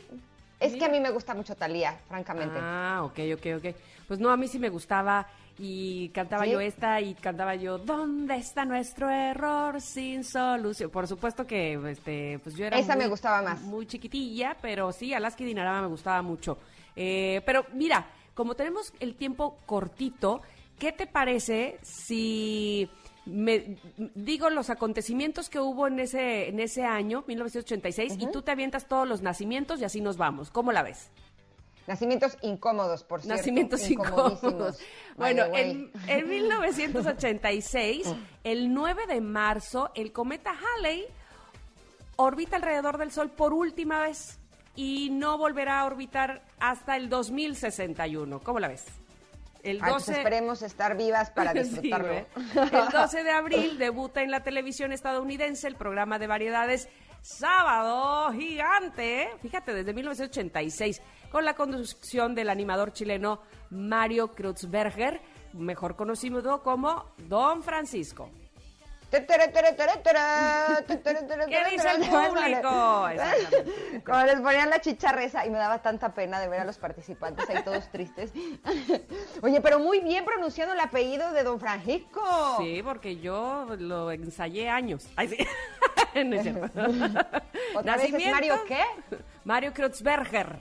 es que a mí me gusta mucho Thalía, francamente. Ah, ok, ok, ok. Pues no, a mí sí me gustaba y cantaba ¿Sí? yo esta y cantaba yo ¿Dónde está nuestro error sin solución? Por supuesto que este, pues yo era Esa me muy- gustaba más. Muy chiquitilla, pero sí, Alaska y Dinarama me gustaba mucho. Eh, pero mira, como tenemos el tiempo cortito, ¿qué te parece si me digo los acontecimientos que hubo en ese en ese año, 1986, y tú te avientas todos los nacimientos y así nos vamos? ¿Cómo la ves? Nacimientos incómodos, por cierto. Nacimientos incómodos. Bueno, en, en 1986, el 9 de marzo, el cometa Halley orbita alrededor del Sol por última vez y no volverá a orbitar hasta el 2061. ¿Cómo la ves? El Ay, pues esperemos estar vivas para Sí, disfrutarlo. ¿ve? el 12 de abril debuta en la televisión estadounidense el programa de variedades Sábado Gigante, fíjate, desde 1986, con la conducción del animador chileno Mario Kreutzberger, mejor conocido como Don Francisco. ¿Qué ¿Qué dice el público? Como les ponían la chicharreza y me daba tanta pena de ver a los participantes ahí todos tristes. Oye, pero muy bien pronunciado el apellido de Don Francisco. Sí, porque yo lo ensayé años. Ay, sí. No es cierto. ¿Otra vez es Nacimiento, Mario qué? Mario Kreutzberger.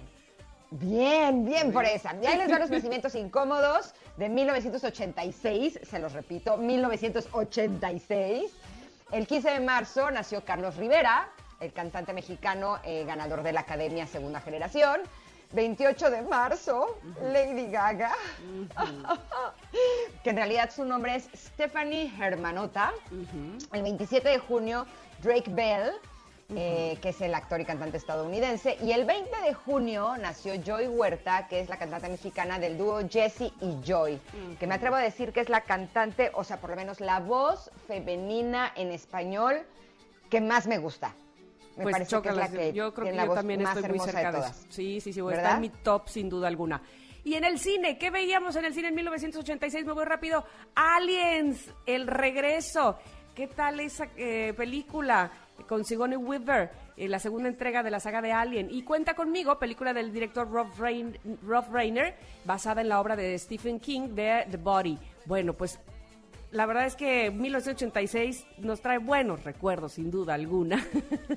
Bien, bien por esa. Y ahí les van los nacimientos incómodos de 1986, se los repito, 1986. El 15 de marzo nació Carlos Rivera, el cantante mexicano eh, ganador de la Academia Segunda Generación. 28 de marzo, Lady Gaga, que en realidad su nombre es Stephanie Germanota. El 27 de junio, Drake Bell, eh, que es el actor y cantante estadounidense. Y el 20 de junio nació Joy Huerta, que es la cantante mexicana del dúo Jessie y Joy, que me atrevo a decir que es la cantante, o sea, por lo menos la voz femenina en español que más me gusta. Me Pues parece que es la que yo creo que la yo voz también más estoy muy cerca de de eso. Sí, sí, sí, está ¿Verdad? en mi top sin duda alguna. Y en el cine, ¿qué veíamos en el cine en 1986? Me voy rápido. Aliens, el regreso. ¿Qué tal esa eh, película con Sigourney Weaver? eh, la segunda entrega de la saga de Alien. Y Cuenta conmigo, película del director Rob, Rob Reiner, basada en la obra de Stephen King de The Body. Bueno, pues la verdad es que 1986 nos trae buenos recuerdos, sin duda alguna.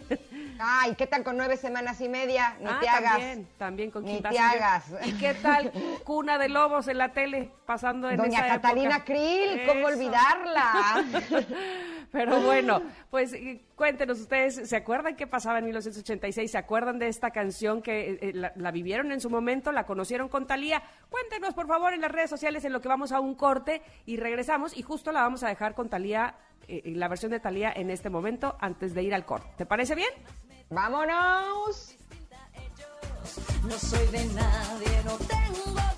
Ay, ¿qué tal con nueve semanas y media? Ni Ah, te hagas. También, también con Ni te hagas. ¿Y qué tal Cuna de Lobos en la tele pasando en Doña esa Catalina época? Krill, ¿cómo Eso. olvidarla? Pero bueno, pues eh, cuéntenos ustedes, ¿se acuerdan qué pasaba en 1986? ¿Se acuerdan de esta canción que eh, la, la vivieron en su momento? ¿La conocieron con Talía? Cuéntenos por favor en las redes sociales en lo que vamos a un corte y regresamos y justo la vamos a dejar con Talía, eh, la versión de Talía en este momento antes de ir al corte. ¿Te parece bien? ¡Vámonos! No soy de nadie, no tengo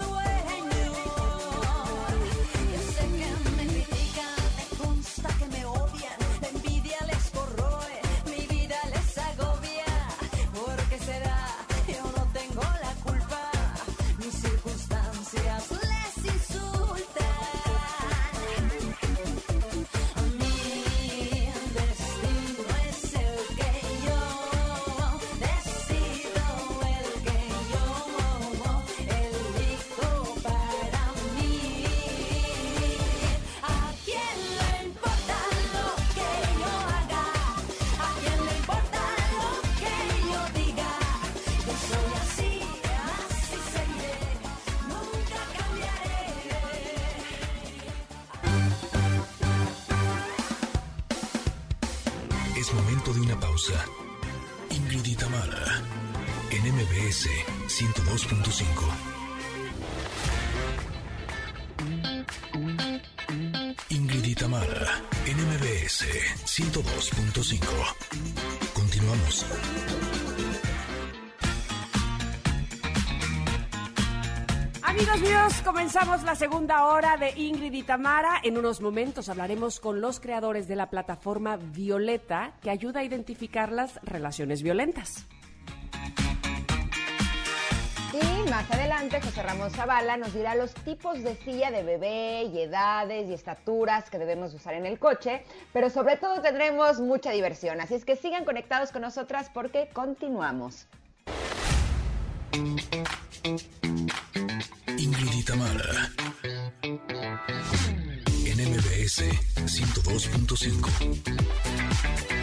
102.5. Continuamos. Amigos míos, comenzamos la segunda hora de Ingrid y Tamara. En unos momentos hablaremos con los creadores de la plataforma Violeta, que ayuda a identificar las relaciones violentas. Y más adelante, José Ramón Zavala nos dirá los tipos de silla de bebé y edades y estaturas que debemos usar en el coche, pero sobre todo tendremos mucha diversión. Así es que sigan conectados con nosotras porque continuamos. Ingrid en MBS 102.5.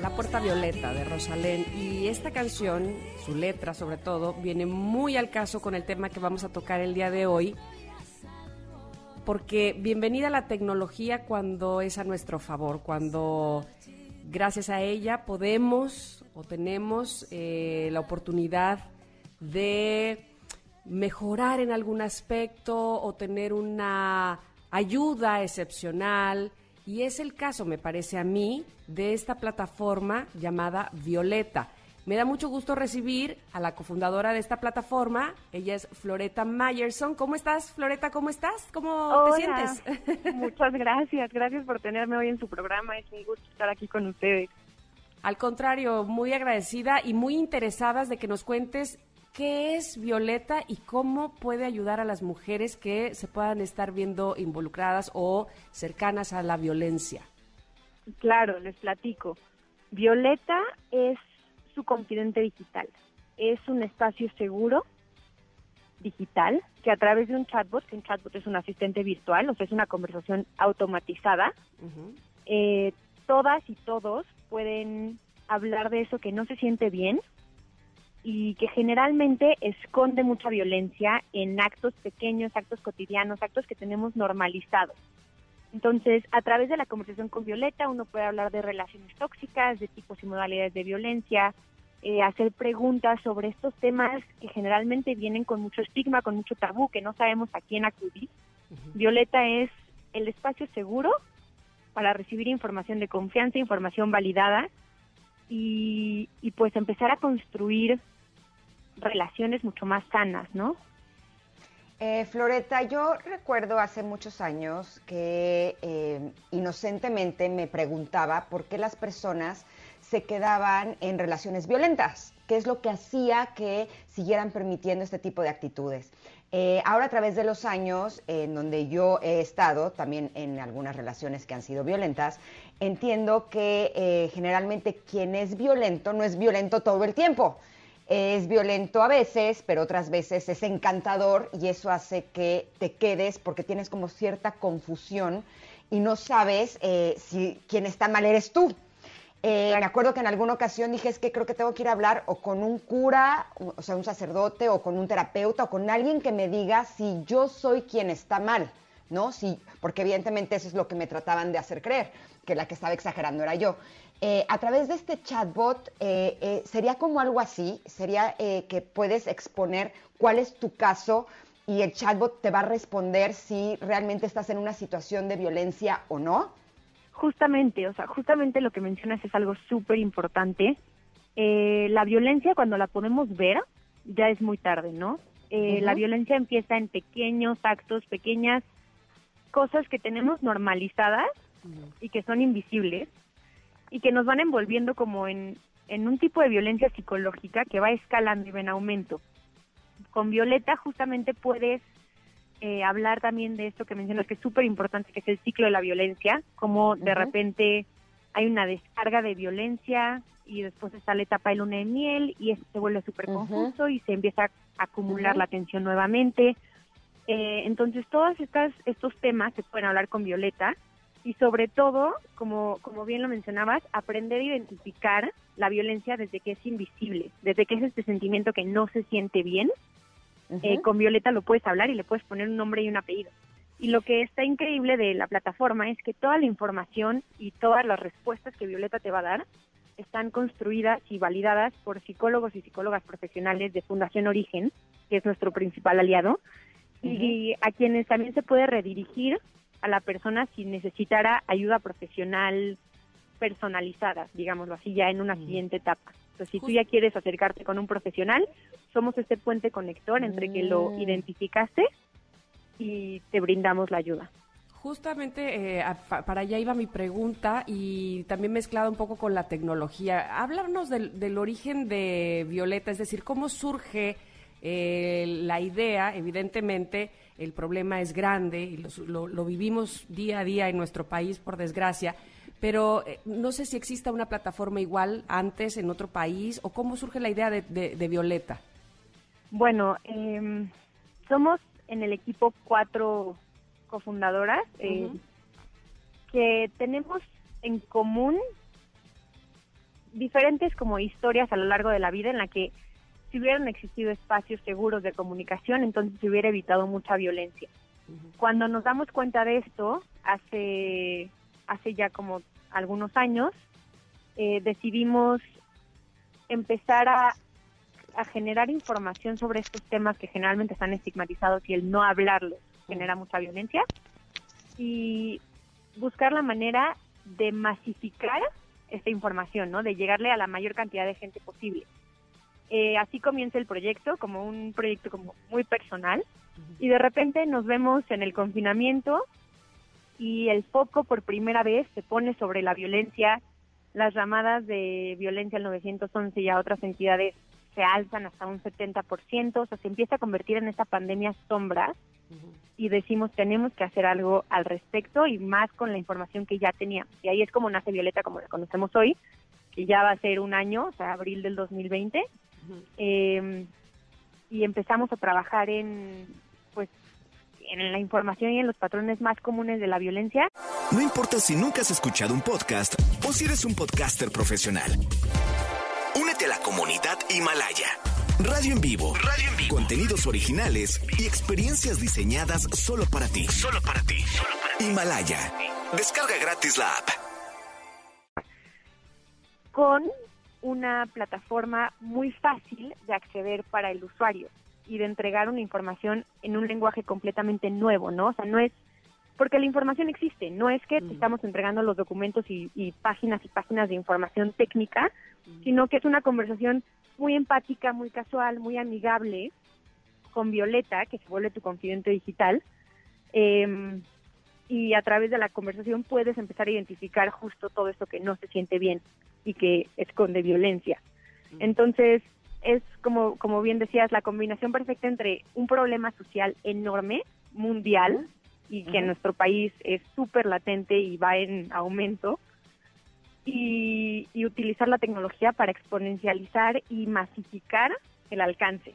La Puerta Violeta de Rosalén y esta canción, su letra sobre todo, viene muy al caso con el tema que vamos a tocar el día de hoy, porque bienvenida la tecnología cuando es a nuestro favor, cuando gracias a ella podemos o tenemos eh, la oportunidad de mejorar en algún aspecto o tener una ayuda excepcional. Y es el caso, me parece a mí, de esta plataforma llamada Violeta. Me da mucho gusto recibir a la cofundadora de esta plataforma. Ella es Floreta Mayerson. ¿Cómo estás, Floreta? ¿Cómo estás? ¿Cómo te sientes? Muchas gracias, gracias por tenerme hoy en su programa. Es un gusto estar aquí con ustedes. Al contrario, muy agradecida y muy interesadas de que nos cuentes qué es Violeta y cómo puede ayudar a las mujeres que se puedan estar viendo involucradas o cercanas a la violencia. Claro, les platico. Violeta es su confidente digital. Es un espacio seguro digital que a través de un chatbot, que un chatbot es un asistente virtual, o sea, es una conversación automatizada, eh, todas y todos pueden hablar de eso que no se siente bien y que generalmente esconde mucha violencia en actos pequeños, actos cotidianos, actos que tenemos normalizados. Entonces, a través de la conversación con Violeta, uno puede hablar de relaciones tóxicas, de tipos y modalidades de violencia, eh, hacer preguntas sobre estos temas que generalmente vienen con mucho estigma, con mucho tabú, que no sabemos a quién acudir. Violeta es el espacio seguro para recibir información de confianza, información validada y, pues empezar a construir relaciones mucho más sanas, ¿no? Eh, Floreta, yo recuerdo hace muchos años que eh, inocentemente me preguntaba por qué las personas se quedaban en relaciones violentas, qué es lo que hacía que siguieran permitiendo este tipo de actitudes. Eh, ahora a través de los años en donde yo he estado, también en algunas relaciones que han sido violentas, entiendo que eh, generalmente quien es violento no es violento todo el tiempo es violento a veces, pero otras veces es encantador y eso hace que te quedes porque tienes como cierta confusión y no sabes eh, si quien está mal eres tú. Eh, me acuerdo que en alguna ocasión dije, es que creo que tengo que ir a hablar o con un cura, o sea, un sacerdote, o con un terapeuta, o con alguien que me diga si yo soy quien está mal, ¿no? Sí, porque evidentemente eso es lo que me trataban de hacer creer, que la que estaba exagerando era yo. Eh, a través de este chatbot, eh, eh, ¿sería como algo así? ¿Sería eh, que puedes exponer cuál es tu caso y el chatbot te va a responder si realmente estás en una situación de violencia o no? Justamente, o sea, justamente lo que mencionas es algo súper importante. La violencia, cuando la podemos ver, ya es muy tarde, ¿no? Eh. La violencia empieza en pequeños actos, pequeñas cosas que tenemos normalizadas y que son invisibles y que nos van envolviendo como en, en un tipo de violencia psicológica que va escalando y va en aumento. Con Violeta justamente puedes eh, hablar también de esto que mencionas que es súper importante, que es el ciclo de la violencia, como de repente hay una descarga de violencia y después está la etapa de luna de miel y esto se vuelve súper confuso y se empieza a acumular la tensión nuevamente. Eh, entonces, todos estas, estos temas se pueden hablar con Violeta y sobre todo, como, como bien lo mencionabas, aprender a identificar la violencia desde que es invisible, desde que es este sentimiento que no se siente bien. Eh, con Violeta lo puedes hablar y le puedes poner un nombre y un apellido. Y lo que está increíble de la plataforma es que toda la información y todas las respuestas que Violeta te va a dar están construidas y validadas por psicólogos y psicólogas profesionales de Fundación Origen, que es nuestro principal aliado, y a quienes también se puede redirigir a la persona si necesitara ayuda profesional personalizada, digámoslo así, ya en una siguiente etapa. sea, si tú ya quieres acercarte con un profesional, somos este puente conector entre que lo Mm. identificaste y te brindamos la ayuda. Justamente eh, para allá iba mi pregunta y también mezclado un poco con la tecnología. Háblanos del, del origen de Violeta, es decir, cómo surge eh, la idea. Evidentemente, el problema es grande y los- lo, lo vivimos día a día en nuestro país, por desgracia. Pero eh, no sé si exista una plataforma igual antes en otro país o cómo surge la idea de, de- de Violeta. Bueno, em, somos en el equipo cuatro cofundadoras eh, que tenemos en común diferentes como historias a lo largo de la vida en la que si hubieran existido espacios seguros de comunicación, entonces se hubiera evitado mucha violencia. Cuando nos damos cuenta de esto, hace, hace ya como algunos años, eh, decidimos empezar a, a generar información sobre estos temas que generalmente están estigmatizados y el no hablarlos genera mucha violencia y buscar la manera de masificar esta información, ¿no? De llegarle a la mayor cantidad de gente posible. Eh, así comienza el proyecto, como un proyecto como muy personal, y de repente nos vemos en el confinamiento y el foco por primera vez se pone sobre la violencia, las llamadas de violencia al 911 y a otras entidades se alzan hasta un 70%, o sea, se empieza a convertir en esta pandemia sombra. Y decimos tenemos que hacer algo al respecto y más con la información que ya teníamos. Y ahí es como nace Violeta como la conocemos hoy, que ya va a ser un año, o sea, abril del 2020. Eh, y empezamos a trabajar en, pues, en la información y en los patrones más comunes de la violencia. No importa si nunca has escuchado un podcast o si eres un podcaster profesional. Únete a la comunidad Himalaya. Radio en vivo. Radio en vivo. Contenidos originales y experiencias diseñadas solo para ti. Solo para ti. Himalaya. Descarga gratis la app. con una plataforma muy fácil de acceder para el usuario y de entregar una información en un lenguaje completamente nuevo, ¿no? O sea, no es porque la información existe, no es que te estamos entregando los documentos y, y páginas y páginas de información técnica, sino que es una conversación muy empática, muy casual, muy amigable con Violeta, que se vuelve tu confidente digital, eh, y a través de la conversación puedes empezar a identificar justo todo esto que no se siente bien y que esconde violencia. Entonces, es como, como bien decías, la combinación perfecta entre un problema social enorme, mundial, y que en nuestro país es súper latente y va en aumento, y, y utilizar la tecnología para exponencializar y masificar el alcance.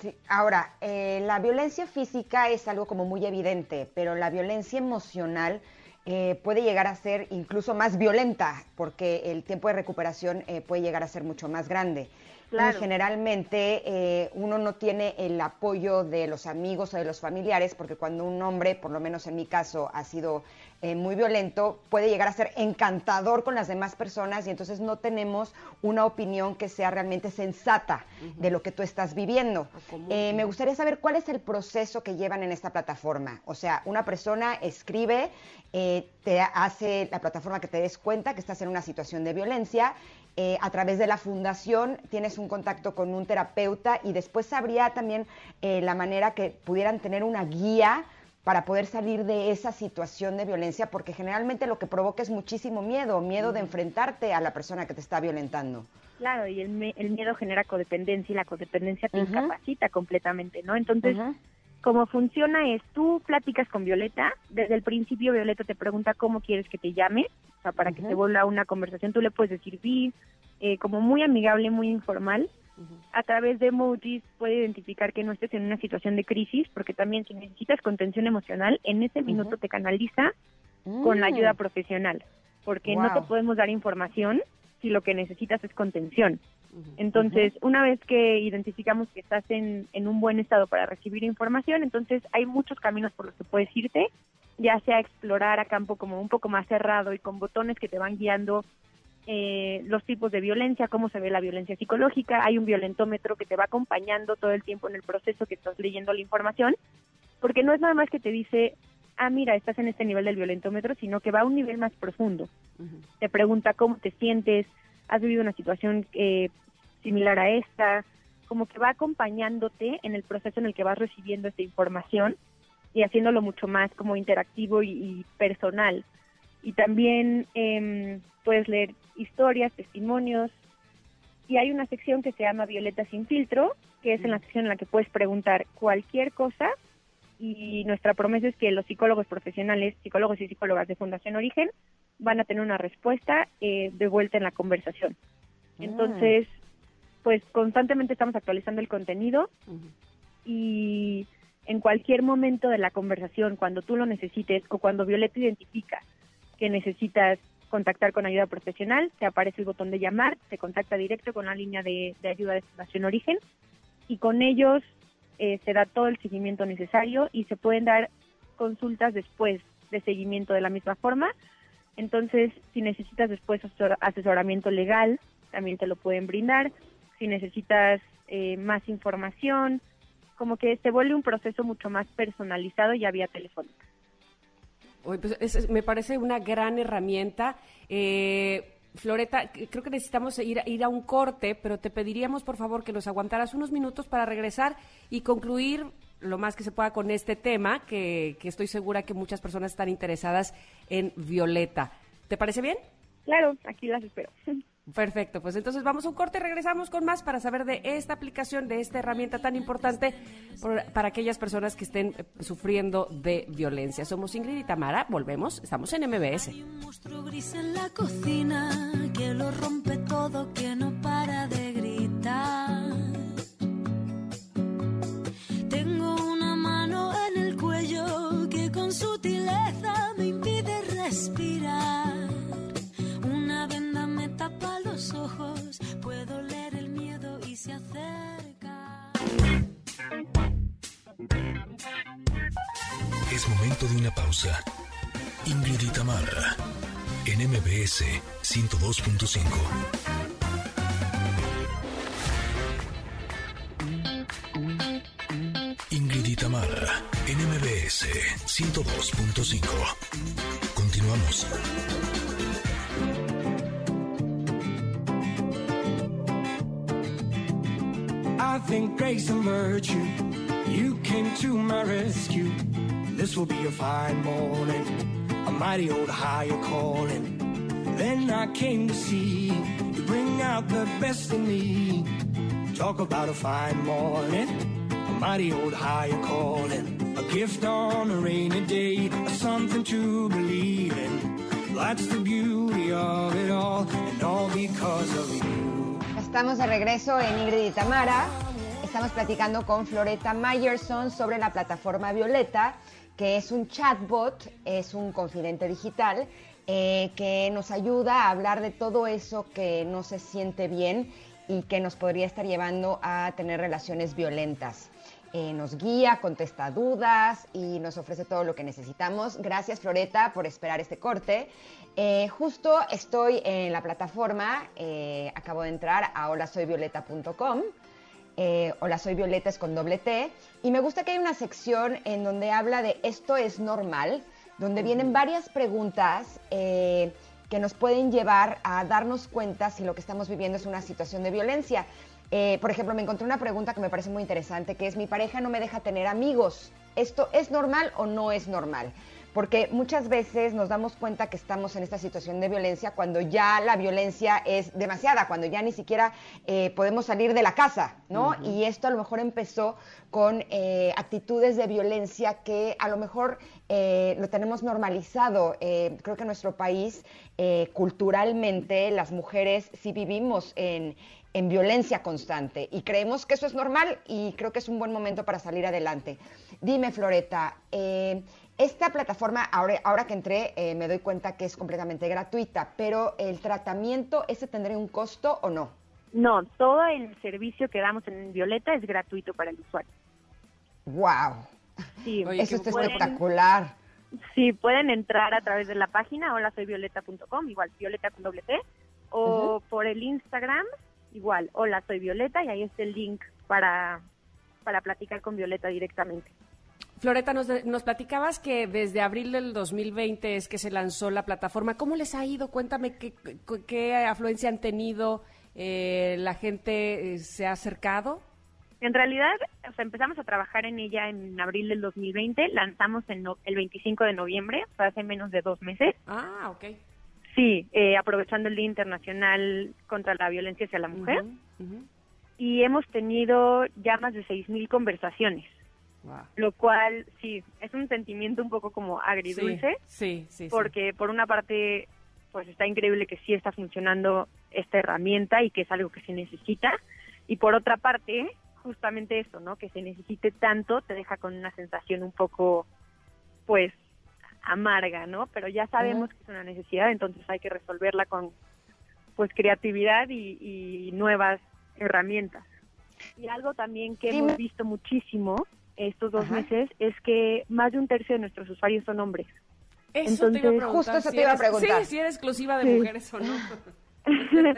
Sí, Ahora, eh, la violencia física es algo como muy evidente, pero la violencia emocional eh, puede llegar a ser incluso más violenta, porque el tiempo de recuperación eh, puede llegar a ser mucho más grande. Claro. Y generalmente eh, uno no tiene el apoyo de los amigos o de los familiares, porque cuando un hombre, por lo menos en mi caso, ha sido eh, muy violento, puede llegar a ser encantador con las demás personas y entonces no tenemos una opinión que sea realmente sensata de lo que tú estás viviendo. Eh, me gustaría saber cuál es el proceso que llevan en esta plataforma. O sea, una persona escribe, eh, te hace la plataforma que te des cuenta que estás en una situación de violencia. eh, a través de la fundación tienes un contacto con un terapeuta y después habría también la manera que pudieran tener una guía para poder salir de esa situación de violencia, porque generalmente lo que provoca es muchísimo miedo, miedo de enfrentarte a la persona que te está violentando. Claro, y el, el miedo genera codependencia y la codependencia te incapacita completamente, ¿no? Entonces, Ujú. cómo funciona es, tú platicas con Violeta, desde el principio Violeta te pregunta cómo quieres que te llame, o sea, para que se vuelva una conversación, tú le puedes decir vi, eh, como muy amigable, muy informal. A través de emojis puede identificar que no estés en una situación de crisis, porque también si necesitas contención emocional, en ese minuto te canaliza con la Mm. ayuda profesional, porque no te podemos dar información si lo que necesitas es contención. Entonces, una vez que identificamos que estás en, en un buen estado para recibir información, entonces hay muchos caminos por los que puedes irte, ya sea explorar a campo como un poco más cerrado y con botones que te van guiando eh, los tipos de violencia, cómo se ve la violencia psicológica, hay un violentómetro que te va acompañando todo el tiempo en el proceso que estás leyendo la información, porque no es nada más que te dice, ah, mira, estás en este nivel del violentómetro, sino que va a un nivel más profundo te pregunta cómo te sientes, has vivido una situación eh, similar a esta, como que va acompañándote en el proceso en el que vas recibiendo esta información y haciéndolo mucho más como interactivo y, y personal. Y también em, puedes leer historias, testimonios, y hay una sección que se llama Violeta sin filtro, que es en la sección en la que puedes preguntar cualquier cosa y nuestra promesa es que los psicólogos profesionales, psicólogos y psicólogas de Fundación Origen, van a tener una respuesta eh, de vuelta en la conversación. Entonces, pues constantemente estamos actualizando el contenido y en cualquier momento de la conversación, cuando tú lo necesites o cuando Violeta identifica que necesitas contactar con ayuda profesional, te aparece el botón de llamar, te contacta directo con la línea de, de ayuda de Fundación Origen y con ellos eh, se da todo el seguimiento necesario y se pueden dar consultas después de seguimiento de la misma forma. Entonces, si necesitas después asesor- asesoramiento legal, también te lo pueden brindar. Si necesitas eh, más información, como que se vuelve un proceso mucho más personalizado ya vía telefónica. Pues, es- me parece una gran herramienta. Eh, Floreta, creo que necesitamos ir, ir a un corte, pero te pediríamos, por favor, que nos aguantaras unos minutos para regresar y concluir lo más que se pueda con este tema, que, que estoy segura que muchas personas están interesadas en Violeta. ¿Te parece bien? Claro, aquí las espero. Perfecto, pues entonces vamos a un corte y regresamos con más para saber de esta aplicación, de esta herramienta tan importante por- para aquellas personas que estén eh, sufriendo de violencia. Somos Ingrid y Tamara, volvemos, estamos en MBS. un monstruo gris en la cocina que lo rompe todo, que no para de gritar. Es momento de una pausa. Ingrid y en MBS 102.5. Ingrid y en MBS 102.5. Continuamos. I think grace and virtue, you came to my rescue. This will be a fine morning, a mighty old higher calling. Then I came to see you bring out the best in me. Talk about a fine morning, a mighty old higher calling. A gift on a rainy day, something to believe in. That's the beauty of it all, and all because of you. Estamos de regreso en Ingrid y Tamara. Estamos platicando con Floreta Mayerson sobre la plataforma Violeta, que es un chatbot, es un confidente digital eh, que nos ayuda a hablar de todo eso que no se siente bien y que nos podría estar llevando a tener relaciones violentas. Eh, nos guía, contesta dudas y nos ofrece todo lo que necesitamos. Gracias Floreta por esperar este corte. Eh, justo estoy en la plataforma, acabo de entrar a holasoyvioleta.com. Eh, Hola, soy Violeta, es con doble T. Y me gusta que hay una sección en donde habla de esto es normal, donde vienen varias preguntas eh, que nos pueden llevar a darnos cuenta si lo que estamos viviendo es una situación de violencia. Eh, por ejemplo, me encontré una pregunta que me parece muy interesante, que es, mi pareja no me deja tener amigos. ¿Esto es normal o no es normal? Porque muchas veces nos damos cuenta que estamos en esta situación de violencia cuando ya la violencia es demasiada, cuando ya ni siquiera eh, podemos salir de la casa, ¿no? Y esto a lo mejor empezó con eh, actitudes de violencia que a lo mejor eh, lo tenemos normalizado. Creo que en nuestro país, culturalmente, las mujeres sí vivimos en, en violencia constante y creemos que eso es normal y creo que es un buen momento para salir adelante. Dime, Floreta, eh, esta plataforma, ahora, ahora que entré, eh, me doy cuenta que es completamente gratuita, pero el tratamiento, ¿ese tendría un costo o no? No, todo el servicio que damos en Violeta es gratuito para el usuario. ¡Wow! Sí, Oye, Eso está pueden- espectacular. Sí, pueden entrar a través de la página hola soy violeta.com, igual violeta con doble T, o por el Instagram, igual hola soy violeta y ahí está el link para, para platicar con Violeta directamente. Floreta, nos, nos platicabas que desde abril del 2020 es que se lanzó la plataforma. ¿Cómo les ha ido? Cuéntame qué, qué- afluencia han tenido. Eh, ¿La gente eh, se ha acercado? En realidad, o sea, empezamos a trabajar en ella en abril del 2020, lanzamos en no- el 25 de noviembre, o sea, hace menos de dos meses. Ah, ok. Sí, eh, aprovechando el Día Internacional contra la Violencia hacia la Mujer. Y hemos tenido ya más de 6.000 conversaciones, Wow. lo cual, sí, es un sentimiento un poco como agridulce. Sí, sí, sí. porque por una parte pues está increíble que sí está funcionando esta herramienta y que es algo que se necesita y por otra parte justamente eso no que se necesite tanto te deja con una sensación un poco pues amarga no pero ya sabemos que es una necesidad entonces hay que resolverla con pues creatividad y, y nuevas herramientas y algo también que hemos visto muchísimo estos dos Ajá. meses es que más de un tercio de nuestros usuarios son hombres Eso te iba a Entonces, preguntar. justo eso si te iba a preguntar. Sí, si eres exclusiva de Sí. mujeres o no.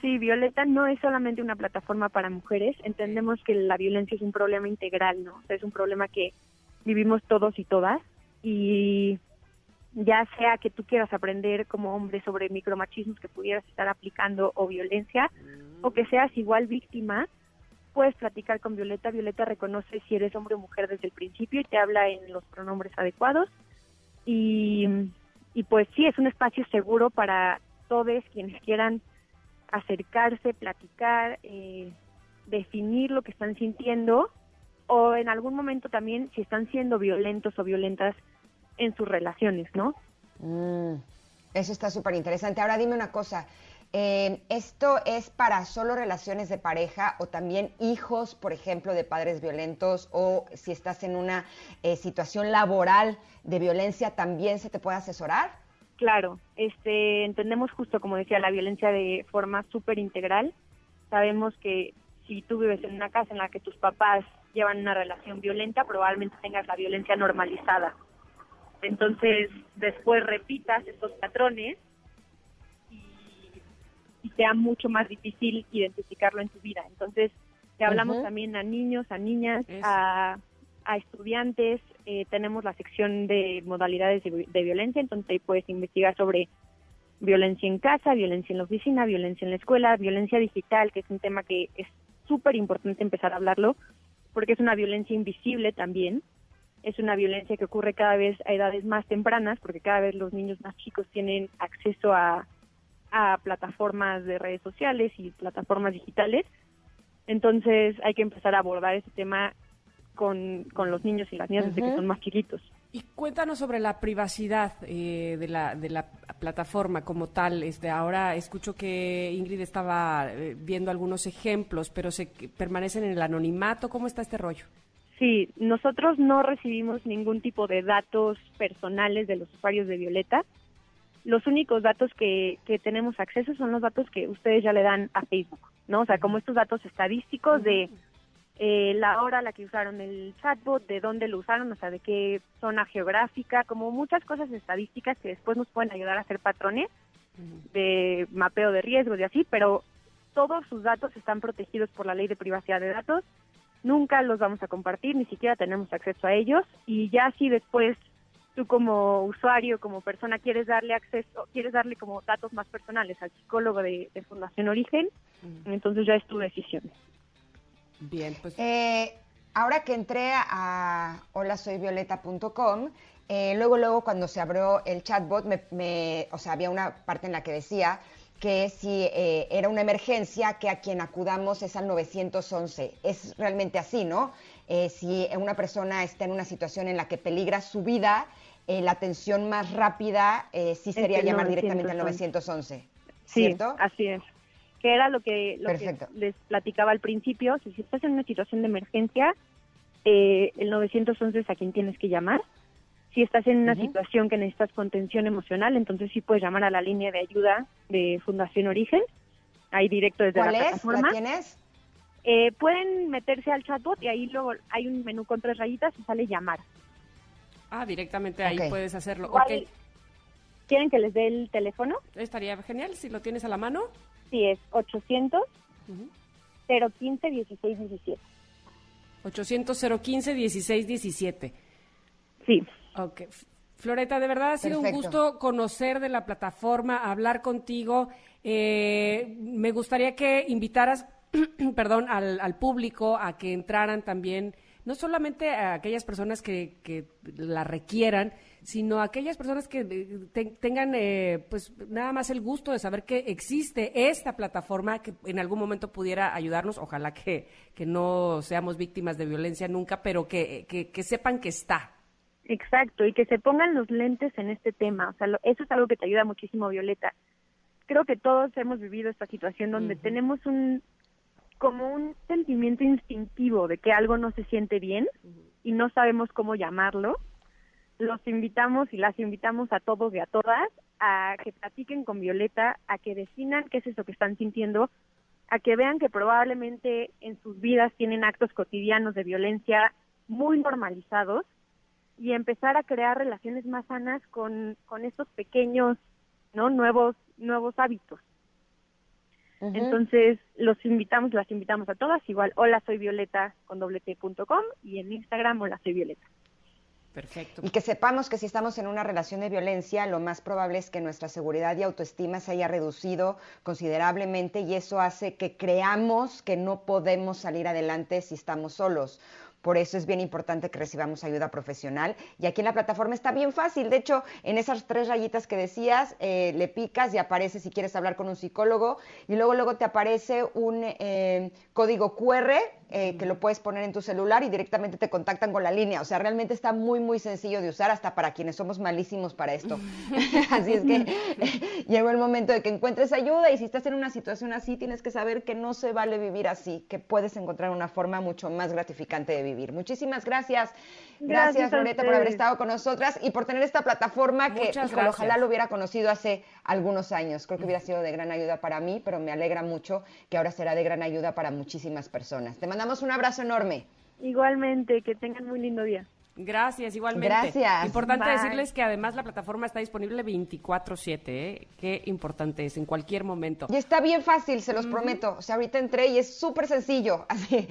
Sí, Violeta no es solamente una plataforma para mujeres. Entendemos que la violencia es un problema integral, ¿no? O sea, es un problema que vivimos todos y todas. Y ya sea que tú quieras aprender como hombre sobre micromachismos que pudieras estar aplicando o violencia, o que seas igual víctima, puedes platicar con Violeta. Violeta reconoce si eres hombre o mujer desde el principio y te habla en los pronombres adecuados. Y, y pues sí, es un espacio seguro para todos quienes quieran acercarse, platicar, eh, definir lo que están sintiendo o en algún momento también si están siendo violentos o violentas en sus relaciones, ¿no? Mm, eso está súper interesante. Ahora dime una cosa. Eh, ¿Esto es para solo relaciones de pareja o también hijos, por ejemplo, de padres violentos o si estás en una eh, situación laboral de violencia, también se te puede asesorar? Claro, este, entendemos justo como decía la violencia de forma súper integral. Sabemos que si tú vives en una casa en la que tus papás llevan una relación violenta, probablemente tengas la violencia normalizada. Entonces, después repitas estos patrones sea mucho más difícil identificarlo en tu vida. Entonces, te hablamos también a niños, a niñas, Eso. a, a estudiantes. eh, tenemos la sección de modalidades de, de violencia, entonces ahí puedes investigar sobre violencia en casa, violencia en la oficina, violencia en la escuela, violencia digital, que es un tema que es súper importante empezar a hablarlo, porque es una violencia invisible también. Es una violencia que ocurre cada vez a edades más tempranas, porque cada vez los niños más chicos tienen acceso a, a plataformas de redes sociales y plataformas digitales. Entonces hay que empezar a abordar ese tema con, con los niños y las niñas desde que son más chiquitos. Y cuéntanos sobre la privacidad eh, de, la, de la plataforma como tal. Este, ahora escucho que Ingrid estaba eh, viendo algunos ejemplos, pero se permanecen en el anonimato. ¿Cómo está este rollo? Sí, nosotros no recibimos ningún tipo de datos personales de los usuarios de Violeta. Los únicos datos que, que tenemos acceso son los datos que ustedes ya le dan a Facebook, ¿no? O sea, como estos datos estadísticos de eh, la hora a la que usaron el chatbot, de dónde lo usaron, o sea, de qué zona geográfica, como muchas cosas estadísticas que después nos pueden ayudar a hacer patrones de mapeo de riesgos y así, pero todos sus datos están protegidos por la ley de privacidad de datos. Nunca los vamos a compartir, ni siquiera tenemos acceso a ellos. Y ya si después tú como usuario, como persona, quieres darle acceso, quieres darle como datos más personales al psicólogo de, de Fundación Origen, entonces ya es tu decisión. Bien, pues Eh, ahora que entré a holasoyvioleta.com, eh, luego, luego cuando se abrió el chatbot, me, me- o sea, había una parte en la que decía que si eh, era una emergencia, que a quien acudamos es al 911. Es realmente así, ¿no? Eh, si una persona está en una situación en la que peligra su vida, eh, la atención más rápida eh, sí sería llamar directamente al 911. 911. Sí, ¿Cierto? así es. Que era lo que, lo que les platicaba al principio. Si estás en una situación de emergencia, eh, el 911 es a quien tienes que llamar. Si estás en una situación que necesitas contención emocional, entonces sí puedes llamar a la línea de ayuda de Fundación Origen, ahí directo desde ¿Cuál la es? plataforma. ¿La tienes? Eh, pueden meterse al chatbot y ahí luego hay un menú con tres rayitas y sale llamar. ah, directamente ahí puedes hacerlo. Igual, Ok, ¿Quieren que les dé el teléfono? estaría genial si lo tienes a la mano. Sí, es 800 Ujú. 015 1617. 800 015 16 17. Sí. Ok. Floreta, de verdad ha sido un gusto conocer de la plataforma, hablar contigo. Eh, me gustaría que invitaras, perdón, al, al público a que entraran también, no solamente a aquellas personas que, que la requieran, sino a aquellas personas que eh, te- tengan, eh, pues, nada más el gusto de saber que existe esta plataforma que en algún momento pudiera ayudarnos. Ojalá que, que no seamos víctimas de violencia nunca, pero que, que, que sepan que está. Exacto, y que se pongan los lentes en este tema. O sea, lo- eso es algo que te ayuda muchísimo, Violeta. Creo que todos hemos vivido esta situación donde tenemos un como un sentimiento instintivo de que algo no se siente bien y no sabemos cómo llamarlo. Los invitamos y las invitamos a todos y a todas a que platiquen con Violeta, a que definan qué es eso que están sintiendo, a que vean que probablemente en sus vidas tienen actos cotidianos de violencia muy normalizados y empezar a crear relaciones más sanas con, con estos pequeños, ¿no? Nuevos, nuevos hábitos. Entonces, los invitamos, las invitamos a todas, igual, hola soy Violeta con doble T punto com y en Instagram, hola soy Violeta. Perfecto. Y que sepamos que si estamos en una relación de violencia, lo más probable es que nuestra seguridad y autoestima se haya reducido considerablemente y eso hace que creamos que no podemos salir adelante si estamos solos. Por eso es bien importante que recibamos ayuda profesional. Y aquí en la plataforma está bien fácil. De hecho, en esas tres rayitas que decías, eh, le picas y aparece si quieres hablar con un psicólogo. Y luego, luego te aparece un eh, código QR eh, que lo puedes poner en tu celular y directamente te contactan con la línea. O sea, realmente está muy, muy sencillo de usar hasta para quienes somos malísimos para esto. así es que eh, llegó el momento de que encuentres ayuda y si estás en una situación así, tienes que saber que no se vale vivir así, que puedes encontrar una forma mucho más gratificante de vivir. Muchísimas gracias. Gracias, Gracias Loreta, por haber estado con nosotras y por tener esta plataforma que híjole, ojalá lo hubiera conocido hace algunos años. Creo que hubiera sido de gran ayuda para mí, pero me alegra mucho que ahora será de gran ayuda para muchísimas personas. Te mandamos un abrazo enorme. Igualmente, que tengan muy lindo día. Gracias, igualmente. Gracias. Importante Bye. decirles que además la plataforma está disponible 24/7, ¿eh? Qué importante es, en cualquier momento. Y está bien fácil, se los prometo. O sea, ahorita entré y es súper sencillo. Así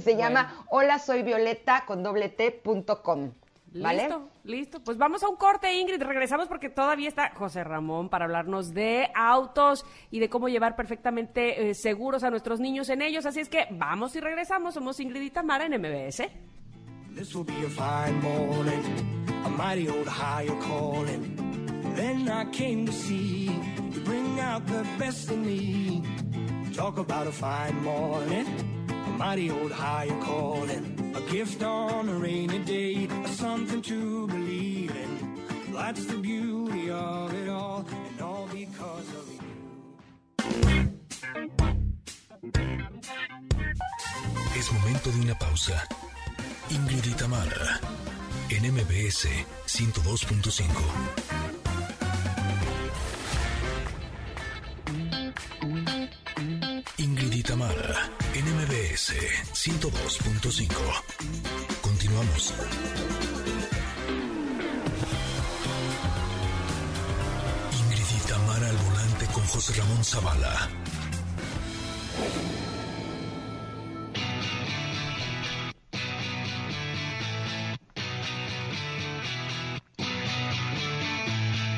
se llama hola soy violeta con doble t punto com. ¿Vale? Listo, listo. Pues vamos a un corte, Ingrid. Regresamos porque todavía está José Ramón para hablarnos de autos y de cómo llevar perfectamente eh, seguros a nuestros niños en ellos. Así es que vamos y regresamos. Somos Ingrid y Tamara en MBS. This will be a fine morning, a mighty old higher calling. Then I came to see you bring out the best in me. Talk about a fine morning, mighty old higher calling. A gift on a rainy day, a something to believe in. That's the beauty of it all, and all because of you. Es momento de una pausa. Ingrid y en MBS 102.5. Ingrid y Tamara, en MBS 102.5. Continuamos. Ingrid y Tamara al volante con José Ramón Zavala.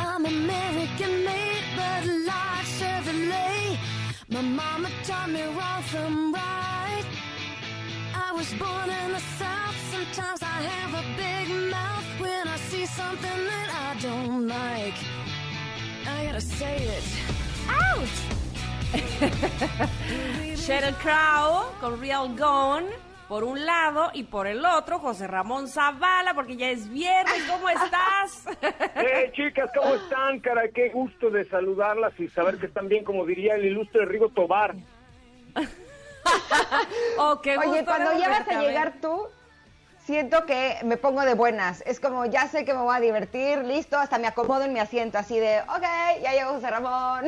I'm American made, but like Chevrolet. My mama taught me right. Was born in the South. Sometimes I have a big mouth when I see something that I don't like. I gotta say it. Crow con Real Gone por un lado y por el otro José Ramón Zavala porque ya es viernes. ¿Cómo estás? ¡Eh, chicas! ¿Cómo están? Caray, qué gusto de saludarlas y saber que están bien, como diría el ilustre Rigo Tobar. Oh, qué Oye, cuando ya vas a llegar tú, siento que me pongo de buenas. Es como, ya sé que me voy a divertir, listo, hasta me acomodo en mi asiento, así de, ok, ya llegó José Ramón.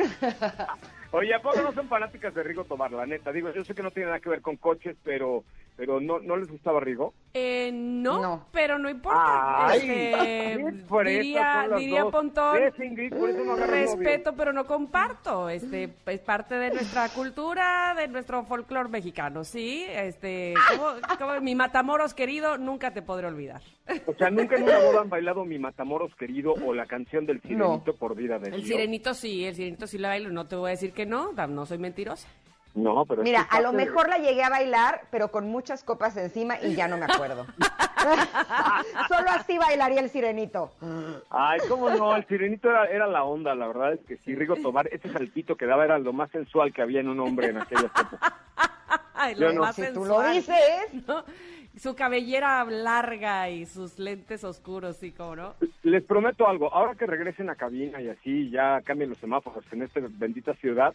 Oye, ¿a poco no son fanáticas de Rigo Tobar, la neta? Digo, yo sé que no tiene nada que ver con coches, pero pero no, ¿no les gustaba Rigo? Eh, no, No. pero no importa. Ay, Este, diría diría. Pontón, ¿Ves, Ingrid? Por eso no respeto, pero no comparto. Este es parte de nuestra cultura, de nuestro folclore mexicano, ¿sí? Este, ¿cómo- cómo- mi Matamoros querido, nunca te podré olvidar. O sea, nunca en una boda han bailado Mi Matamoros Querido o la canción del Sirenito por vida de El Dios. sirenito sí, el sirenito sí la bailo, no te voy a decir que no, no soy mentirosa. No, pero es Mira, que a lo de- mejor la llegué a bailar, pero con muchas copas encima y ya no me acuerdo. Solo así bailaría el sirenito. Ay, cómo no, el sirenito era, era la onda, la verdad es que sí, Rigo Tobar, ese saltito que daba era lo más sensual que había en un hombre en aquellas épocas. Ay, lo no. más Si tú lo dices. ¿no? Su cabellera larga y sus lentes oscuros, sí, como no. Les prometo algo, ahora que regresen a cabina y así ya cambien los semáforos en esta bendita ciudad,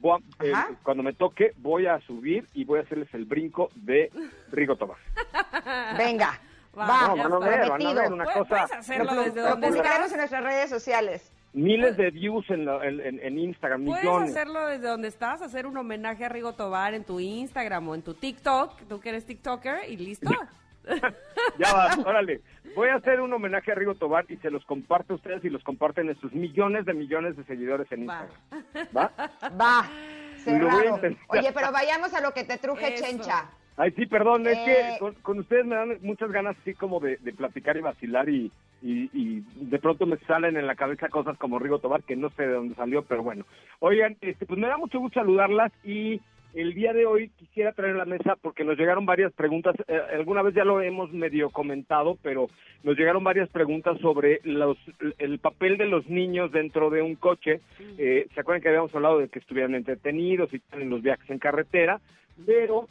voy a- eh, cuando me toque voy a subir y voy a hacerles el brinco de Rigo Tobar. Venga, Va, No, ya van a está. ver, van a ver una Puedes- cosa. puedes hacerlo Lo, desde donde publicaremos estás. en nuestras redes sociales. Miles de views en, la- en, en- en Instagram, Puedes millones. hacerlo desde donde estás, hacer un homenaje a Rigo Tobar en tu Instagram o en tu TikTok, tú que eres TikToker, y listo. Ya va, órale. Voy a hacer un homenaje a Rigo Tobar y se los comparto a ustedes y los comparten en sus millones de millones de seguidores en Va. Instagram. ¿Va? Va, Lo voy a. Oye, pero vayamos a lo que te truje, Eso. Chencha. Ay, sí, perdón, es Eh. que con, con ustedes me dan muchas ganas así como de, de platicar y vacilar y, y, y de pronto me salen en la cabeza cosas como Rigo Tobar que no sé de dónde salió, pero bueno. Oigan, este, pues me da mucho gusto saludarlas y el día de hoy quisiera traer a la mesa porque nos llegaron varias preguntas, eh, alguna vez ya lo hemos medio comentado, pero nos llegaron varias preguntas sobre los, el papel de los niños dentro de un coche. Eh, ¿Se acuerdan que habíamos hablado de que estuvieran entretenidos y en los viajes en carretera? Pero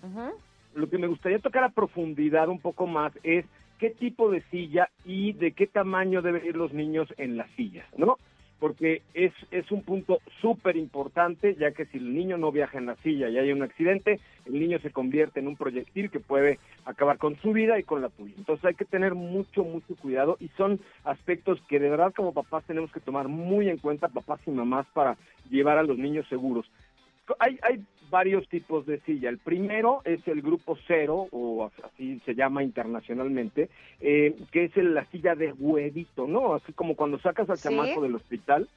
lo que me gustaría tocar a profundidad un poco más es qué tipo de silla y de qué tamaño deben ir los niños en las sillas, ¿no? Porque es, es un punto súper importante, ya que si el niño no viaja en la silla y hay un accidente, el niño se convierte en un proyectil que puede acabar con su vida y con la tuya. Entonces hay que tener mucho, mucho cuidado y son aspectos que de verdad como papás tenemos que tomar muy en cuenta, papás y mamás, para llevar a los niños seguros hay, hay varios tipos de silla. El primero es el grupo cero, o así se llama internacionalmente, eh, que es el- la silla de huevito, ¿no? Así como cuando sacas al Sí. chamaco del hospital,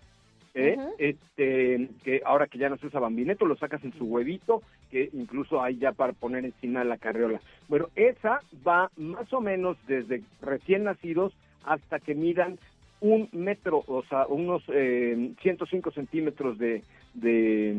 ¿eh? Este, que ahora que ya no se usa bambineto, lo sacas en su huevito, que incluso hay ya para poner encima de la carriola. Bueno, esa va más o menos desde recién nacidos hasta que midan un metro, o sea, unos eh, 105 centímetros de, de,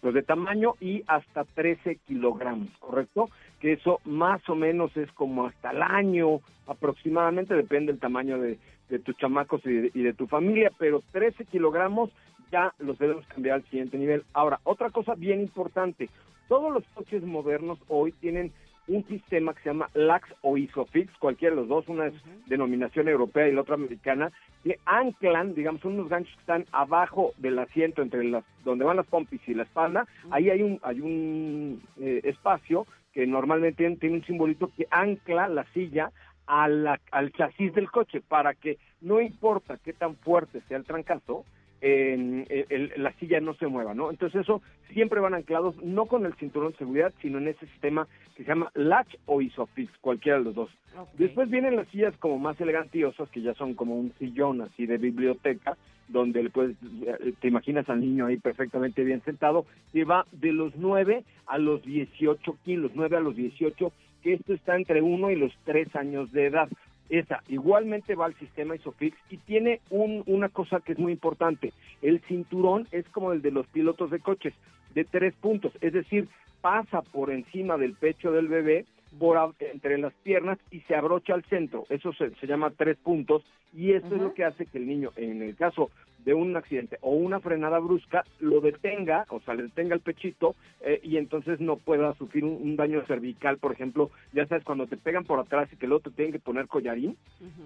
pues, de tamaño y hasta 13 kilogramos, ¿correcto? Que eso más o menos es como hasta el año aproximadamente, depende del tamaño de, de tus chamacos y y de tu familia, pero 13 kilogramos ya los debemos cambiar al siguiente nivel. Ahora, otra cosa bien importante, todos los coches modernos hoy tienen un sistema que se llama LAX o ISOFIX, cualquiera de los dos, una es denominación europea y la otra americana, que anclan, digamos, son unos ganchos que están abajo del asiento, entre las, donde van las pompis y la espalda, ahí hay un, hay un eh, espacio que normalmente tiene, tiene un simbolito que ancla la silla a la- al chasis del coche para que no importa qué tan fuerte sea el trancazo, en- el- el- la silla no se mueva, ¿no? Entonces eso siempre van anclados no con el cinturón de seguridad, sino en ese sistema que se llama latch o isofix, cualquiera de los dos. Después vienen las sillas como más elegantiosas, que ya son como un sillón así de biblioteca, donde le puedes, eh, te imaginas al niño ahí perfectamente bien sentado, que va de los 9 a los 18 kilos, 9 a los 18, que esto está entre 1 y los 3 años de edad. Esa igualmente va al sistema Isofix y tiene un- una cosa que es muy importante. El cinturón es como el de los pilotos de coches, de tres puntos, es decir, pasa por encima del pecho del bebé, entre las piernas y se abrocha al centro. Eso se, se llama tres puntos y esto es lo que hace que el niño, en el caso de un accidente o una frenada brusca, lo detenga, o sea, le detenga el pechito eh, y entonces no pueda sufrir un, un daño cervical, por ejemplo, ya sabes, cuando te pegan por atrás y que luego te tienen que poner collarín,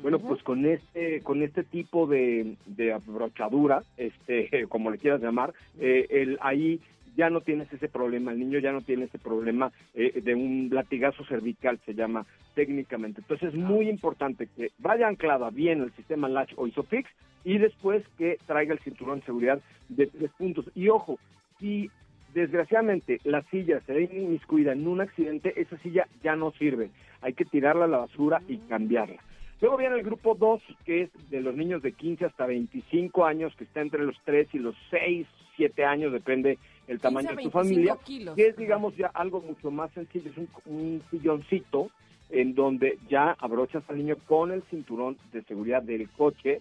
bueno, pues con este, con este tipo de, de abrochadura, este, como le quieras llamar, eh, el, ahí ya no tienes ese problema, el niño ya no tiene ese problema eh, de un latigazo cervical, se llama técnicamente. Entonces es muy importante que vaya anclada bien el sistema Latch o Isofix y después que traiga el cinturón de seguridad de tres puntos. Y ojo, si desgraciadamente la silla se ve inmiscuida en un accidente, esa silla ya no sirve. Hay que tirarla a la basura y cambiarla. Luego viene el grupo 2, que es de los niños de 15 hasta 25 años, que está entre los 3 y los 6, 7 años, depende el 15 tamaño de tu 25 familia, kilos. que es, digamos, ya algo mucho más sencillo, es un, un silloncito en donde ya abrochas al niño con el cinturón de seguridad del coche,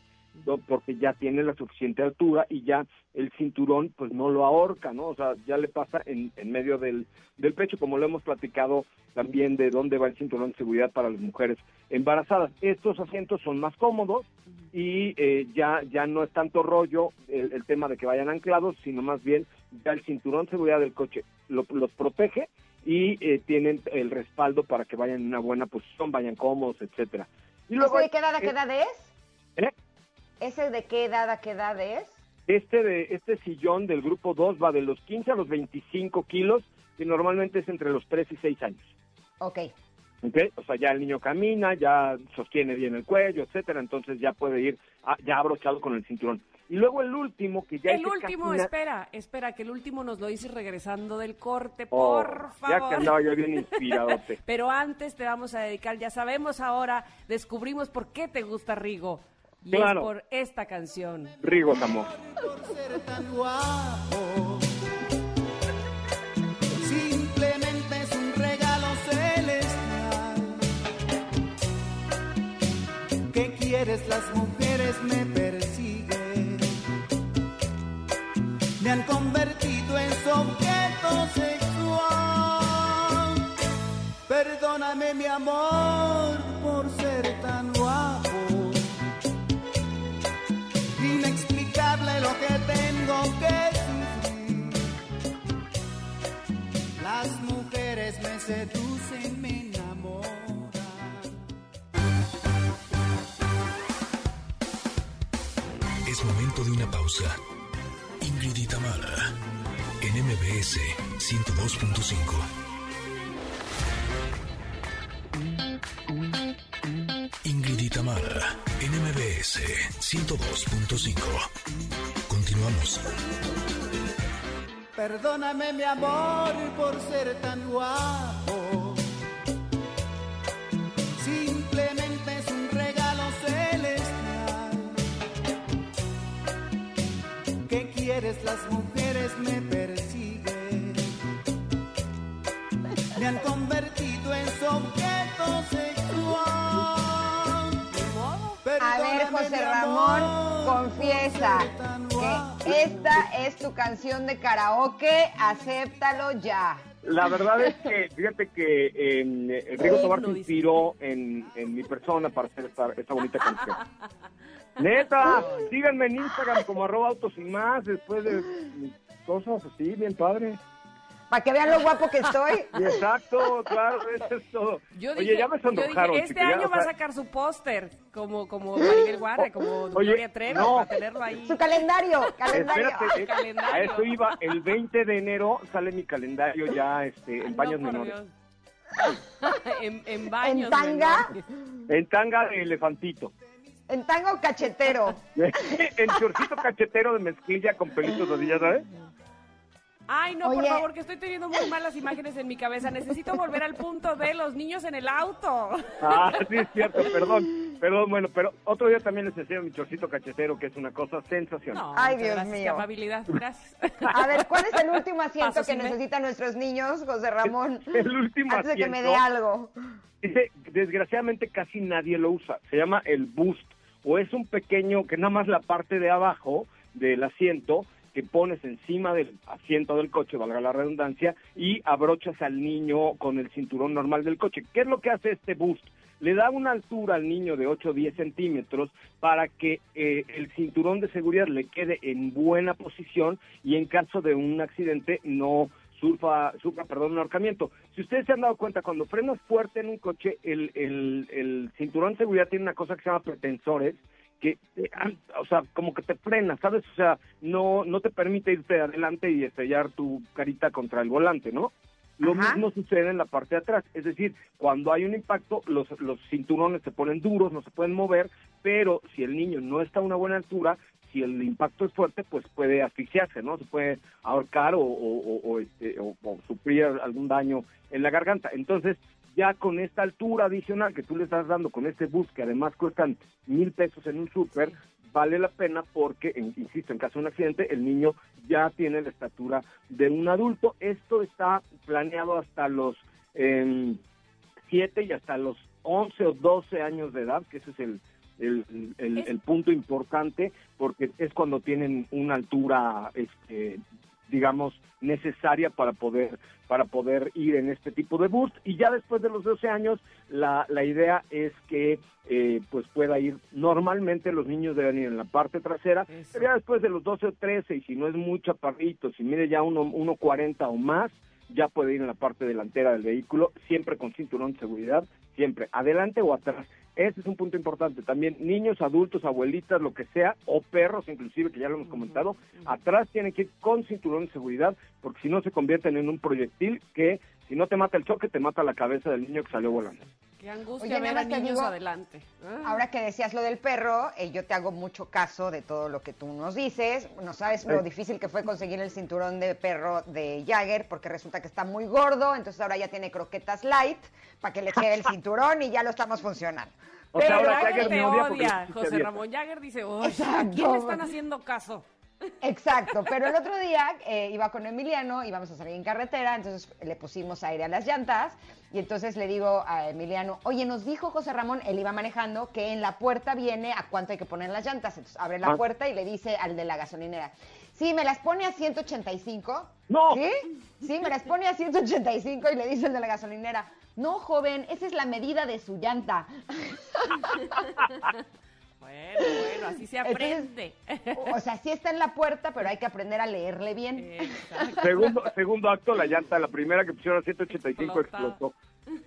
porque ya tiene la suficiente altura y ya el cinturón pues no lo ahorca, ¿no? O sea, ya le pasa en, en medio del, del pecho, como lo hemos platicado también de dónde va el cinturón de seguridad para las mujeres embarazadas. Estos asientos son más cómodos y eh, ya, ya no es tanto rollo el, el tema de que vayan anclados, sino más bien ya el cinturón de seguridad del coche lo- los protege y eh, tienen el respaldo para que vayan en una buena posición, vayan cómodos, etcétera. Y luego ¿Ese de qué edad a qué eh, edad es? ¿eh? ¿Ese de qué edad a qué edad es? Este de este sillón del grupo 2 va de los 15 a los 25 kilos, que normalmente es entre los 3 y 6 años. Ok. ¿ok? O sea, ya el niño camina, ya sostiene bien el cuello, etcétera, entonces ya puede ir ah, ya abrochado con el cinturón. Y luego el último, que ya el último, casi na- espera, espera, que el último nos lo dices regresando del corte, Oh, por Ya que favor. andaba yo bien inspiradote. Pero antes te vamos a dedicar, ya sabemos ahora, descubrimos por qué te gusta Rigo. Y Claro. es por esta canción. Rigo, amor. ser tan guapo. Simplemente es un regalo celestial. ¿Qué quieres? Las mujeres me Me han convertido en su objeto sexual. Perdóname, mi amor, por ser tan guapo. Inexplicable lo que tengo que sufrir. Las mujeres me seducen, me enamoran. Es momento de una pausa. Ingrid y Tamara, en MBS 102.5. Ingrid y Tamara, en MBS 102.5. Continuamos. Perdóname, mi amor, por ser tan guapo. Me persiguen. Me han convertido en su objeto sexual. A ver, José Ramón, amor, confiesa que esta es tu canción de karaoke, acéptalo ya. La verdad es que, fíjate que eh, Rigo Tobar se inspiró en, en mi persona para hacer esta, esta bonita canción. Neta, síganme en Instagram como arroba autos y más, después de cosas así, bien padre. Para que vean lo guapo que estoy. Exacto, claro, eso es todo. Yo Oye, dije, ya me yo dije, sonrojaron. este año o va a sacar su póster, como, como Maribel Guardia, como Oye, Gloria Trevi, no. para tenerlo ahí. Su calendario, calendario. Espérate, eh, Calendario. a eso iba. El 20 de enero sale mi calendario ya este, en No, paños por menores. Dios. en, en baños ¿En tanga? menores. En tanga de elefantito. En tango cachetero. en chorcito cachetero de mezclilla con pelitos ¿ya sabes? Ay, no, por favor, que estoy teniendo muy malas imágenes en mi cabeza. Necesito volver al punto de los niños en el auto. Ah, sí, es cierto, perdón. Perdón, bueno, pero otro día también les enseño mi chorcito cachetero, que es una cosa sensacional. No, Ay, Dios gracias, mío. qué amabilidad, gracias. A ver, ¿cuál es el último asiento que me- necesitan nuestros niños, José Ramón? El último Antes de que me dé asiento. algo. Dice, desgraciadamente casi nadie lo usa. Se llama el boost. O es un pequeño, que nada más la parte de abajo del asiento pones encima del asiento del coche, valga la redundancia, y abrochas al niño con el cinturón normal del coche. ¿Qué es lo que hace este boost? Le da una altura al niño de 8 o 10 centímetros para que eh, el cinturón de seguridad le quede en buena posición y en caso de un accidente no sufra, sufra perdón, un ahorcamiento. Si ustedes se han dado cuenta, cuando frenas fuerte en un coche, el, el cinturón de seguridad tiene una cosa que se llama pretensores, que, eh, o sea, como que te frena, ¿sabes? O sea, no, no te permite irte adelante y estrellar tu carita contra el volante, ¿no? Lo Ajá. mismo sucede en la parte de atrás, es decir, cuando hay un impacto, los, los cinturones se ponen duros, no se pueden mover, pero si el niño no está a una buena altura, si el impacto es fuerte, pues puede asfixiarse, ¿no? Se puede ahorcar o, o- o- o, este, o- o sufrir algún daño en la garganta. Entonces, ya con esta altura adicional que tú le estás dando con este bus, que además cuestan mil pesos en un súper, vale la pena porque, insisto, en caso de un accidente, el niño ya tiene la estatura de un adulto. Esto está planeado hasta los em, 7 y hasta los 11 o 12 años de edad, que ese es el, el, el- el punto importante, porque es cuando tienen una altura, este, digamos, necesaria para poder para poder ir en este tipo de boost. Y ya después de los 12 años la, la idea es que eh, pues pueda ir normalmente los niños deben ir en la parte trasera pero ya después de los 12 o 13 y si no es muy chaparrito si mide ya uno 1.40 o más ya puede ir en la parte delantera del vehículo siempre con cinturón de seguridad siempre adelante o atrás ese es un punto importante. También niños, adultos, abuelitas, lo que sea, o perros inclusive, que ya lo hemos comentado, atrás tienen que ir con cinturón de seguridad, porque si no se convierten en un proyectil que si no te mata el choque, te mata la cabeza del niño que salió volando. Qué angustia Oye, ver a niños digo- adelante. Ah. Ahora que decías lo del perro, eh, yo te hago mucho caso de todo lo que tú nos dices. No sabes lo difícil que fue conseguir el cinturón de perro de Jagger, porque resulta que está muy gordo, entonces ahora ya tiene croquetas light para que le quede el cinturón y ya lo estamos funcionando. O sea, ahora Jagger me odia José. Ramón Jagger dice, "Uy, Exacto. ¿a quién le están haciendo caso? Exacto, pero el otro día eh, iba con Emiliano, íbamos a salir en carretera, entonces le pusimos aire a las llantas y entonces le digo a Emiliano, oye, nos dijo José Ramón, él iba manejando, que en la puerta viene a cuánto hay que poner las llantas. Entonces abre la Ah. puerta y le dice al de la gasolinera, sí, me las pone a 185. ¡No! ¿Sí? Sí, me las pone a 185 y le dice el de la gasolinera, no, joven, esa es la medida de su llanta. Bueno, bueno, así se aprende. O sea, sí está en la puerta, pero hay que aprender a leerle bien. Exacto. Segundo, segundo acto, la llanta, la primera que pusieron a 185 Explota. explotó.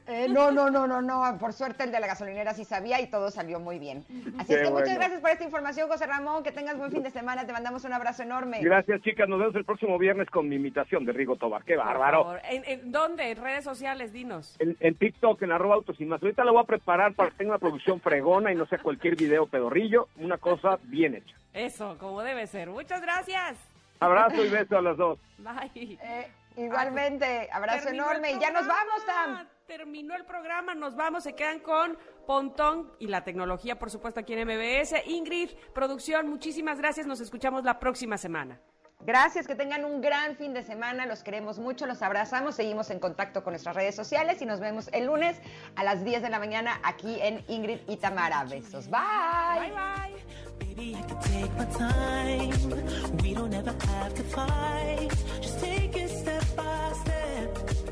Eh, no, no, no, no, no. Por suerte el de la gasolinera sí sabía y todo salió muy bien. Así Qué es que muchas gracias por esta información, José Ramón. Que tengas buen fin de semana. Te mandamos un abrazo enorme. Gracias, chicas. Nos vemos el próximo viernes con mi imitación de Rigo Tobar. ¡Qué bárbaro! ¿En, en dónde? ¿En redes sociales? Dinos. En, en TikTok, en arroba autos y más. Ahorita la voy a preparar para que tenga una producción fregona y no sea cualquier video pedorrillo. Una cosa bien hecha. Eso, como debe ser. Muchas gracias. Abrazo y beso a las dos. Bye. Eh, igualmente, abrazo Terminó el enorme. Y ya nos vamos, Tam. Terminó el programa, nos vamos, se quedan con Pontón y la tecnología, por supuesto, aquí en MBS. Ingrid, producción, muchísimas gracias, nos escuchamos la próxima semana. Gracias, que tengan un gran fin de semana. Los queremos mucho, los abrazamos. Seguimos en contacto con nuestras redes sociales y nos vemos el lunes a las 10 de la mañana aquí en Ingrid y Tamara. Besos. Bye. Bye, bye.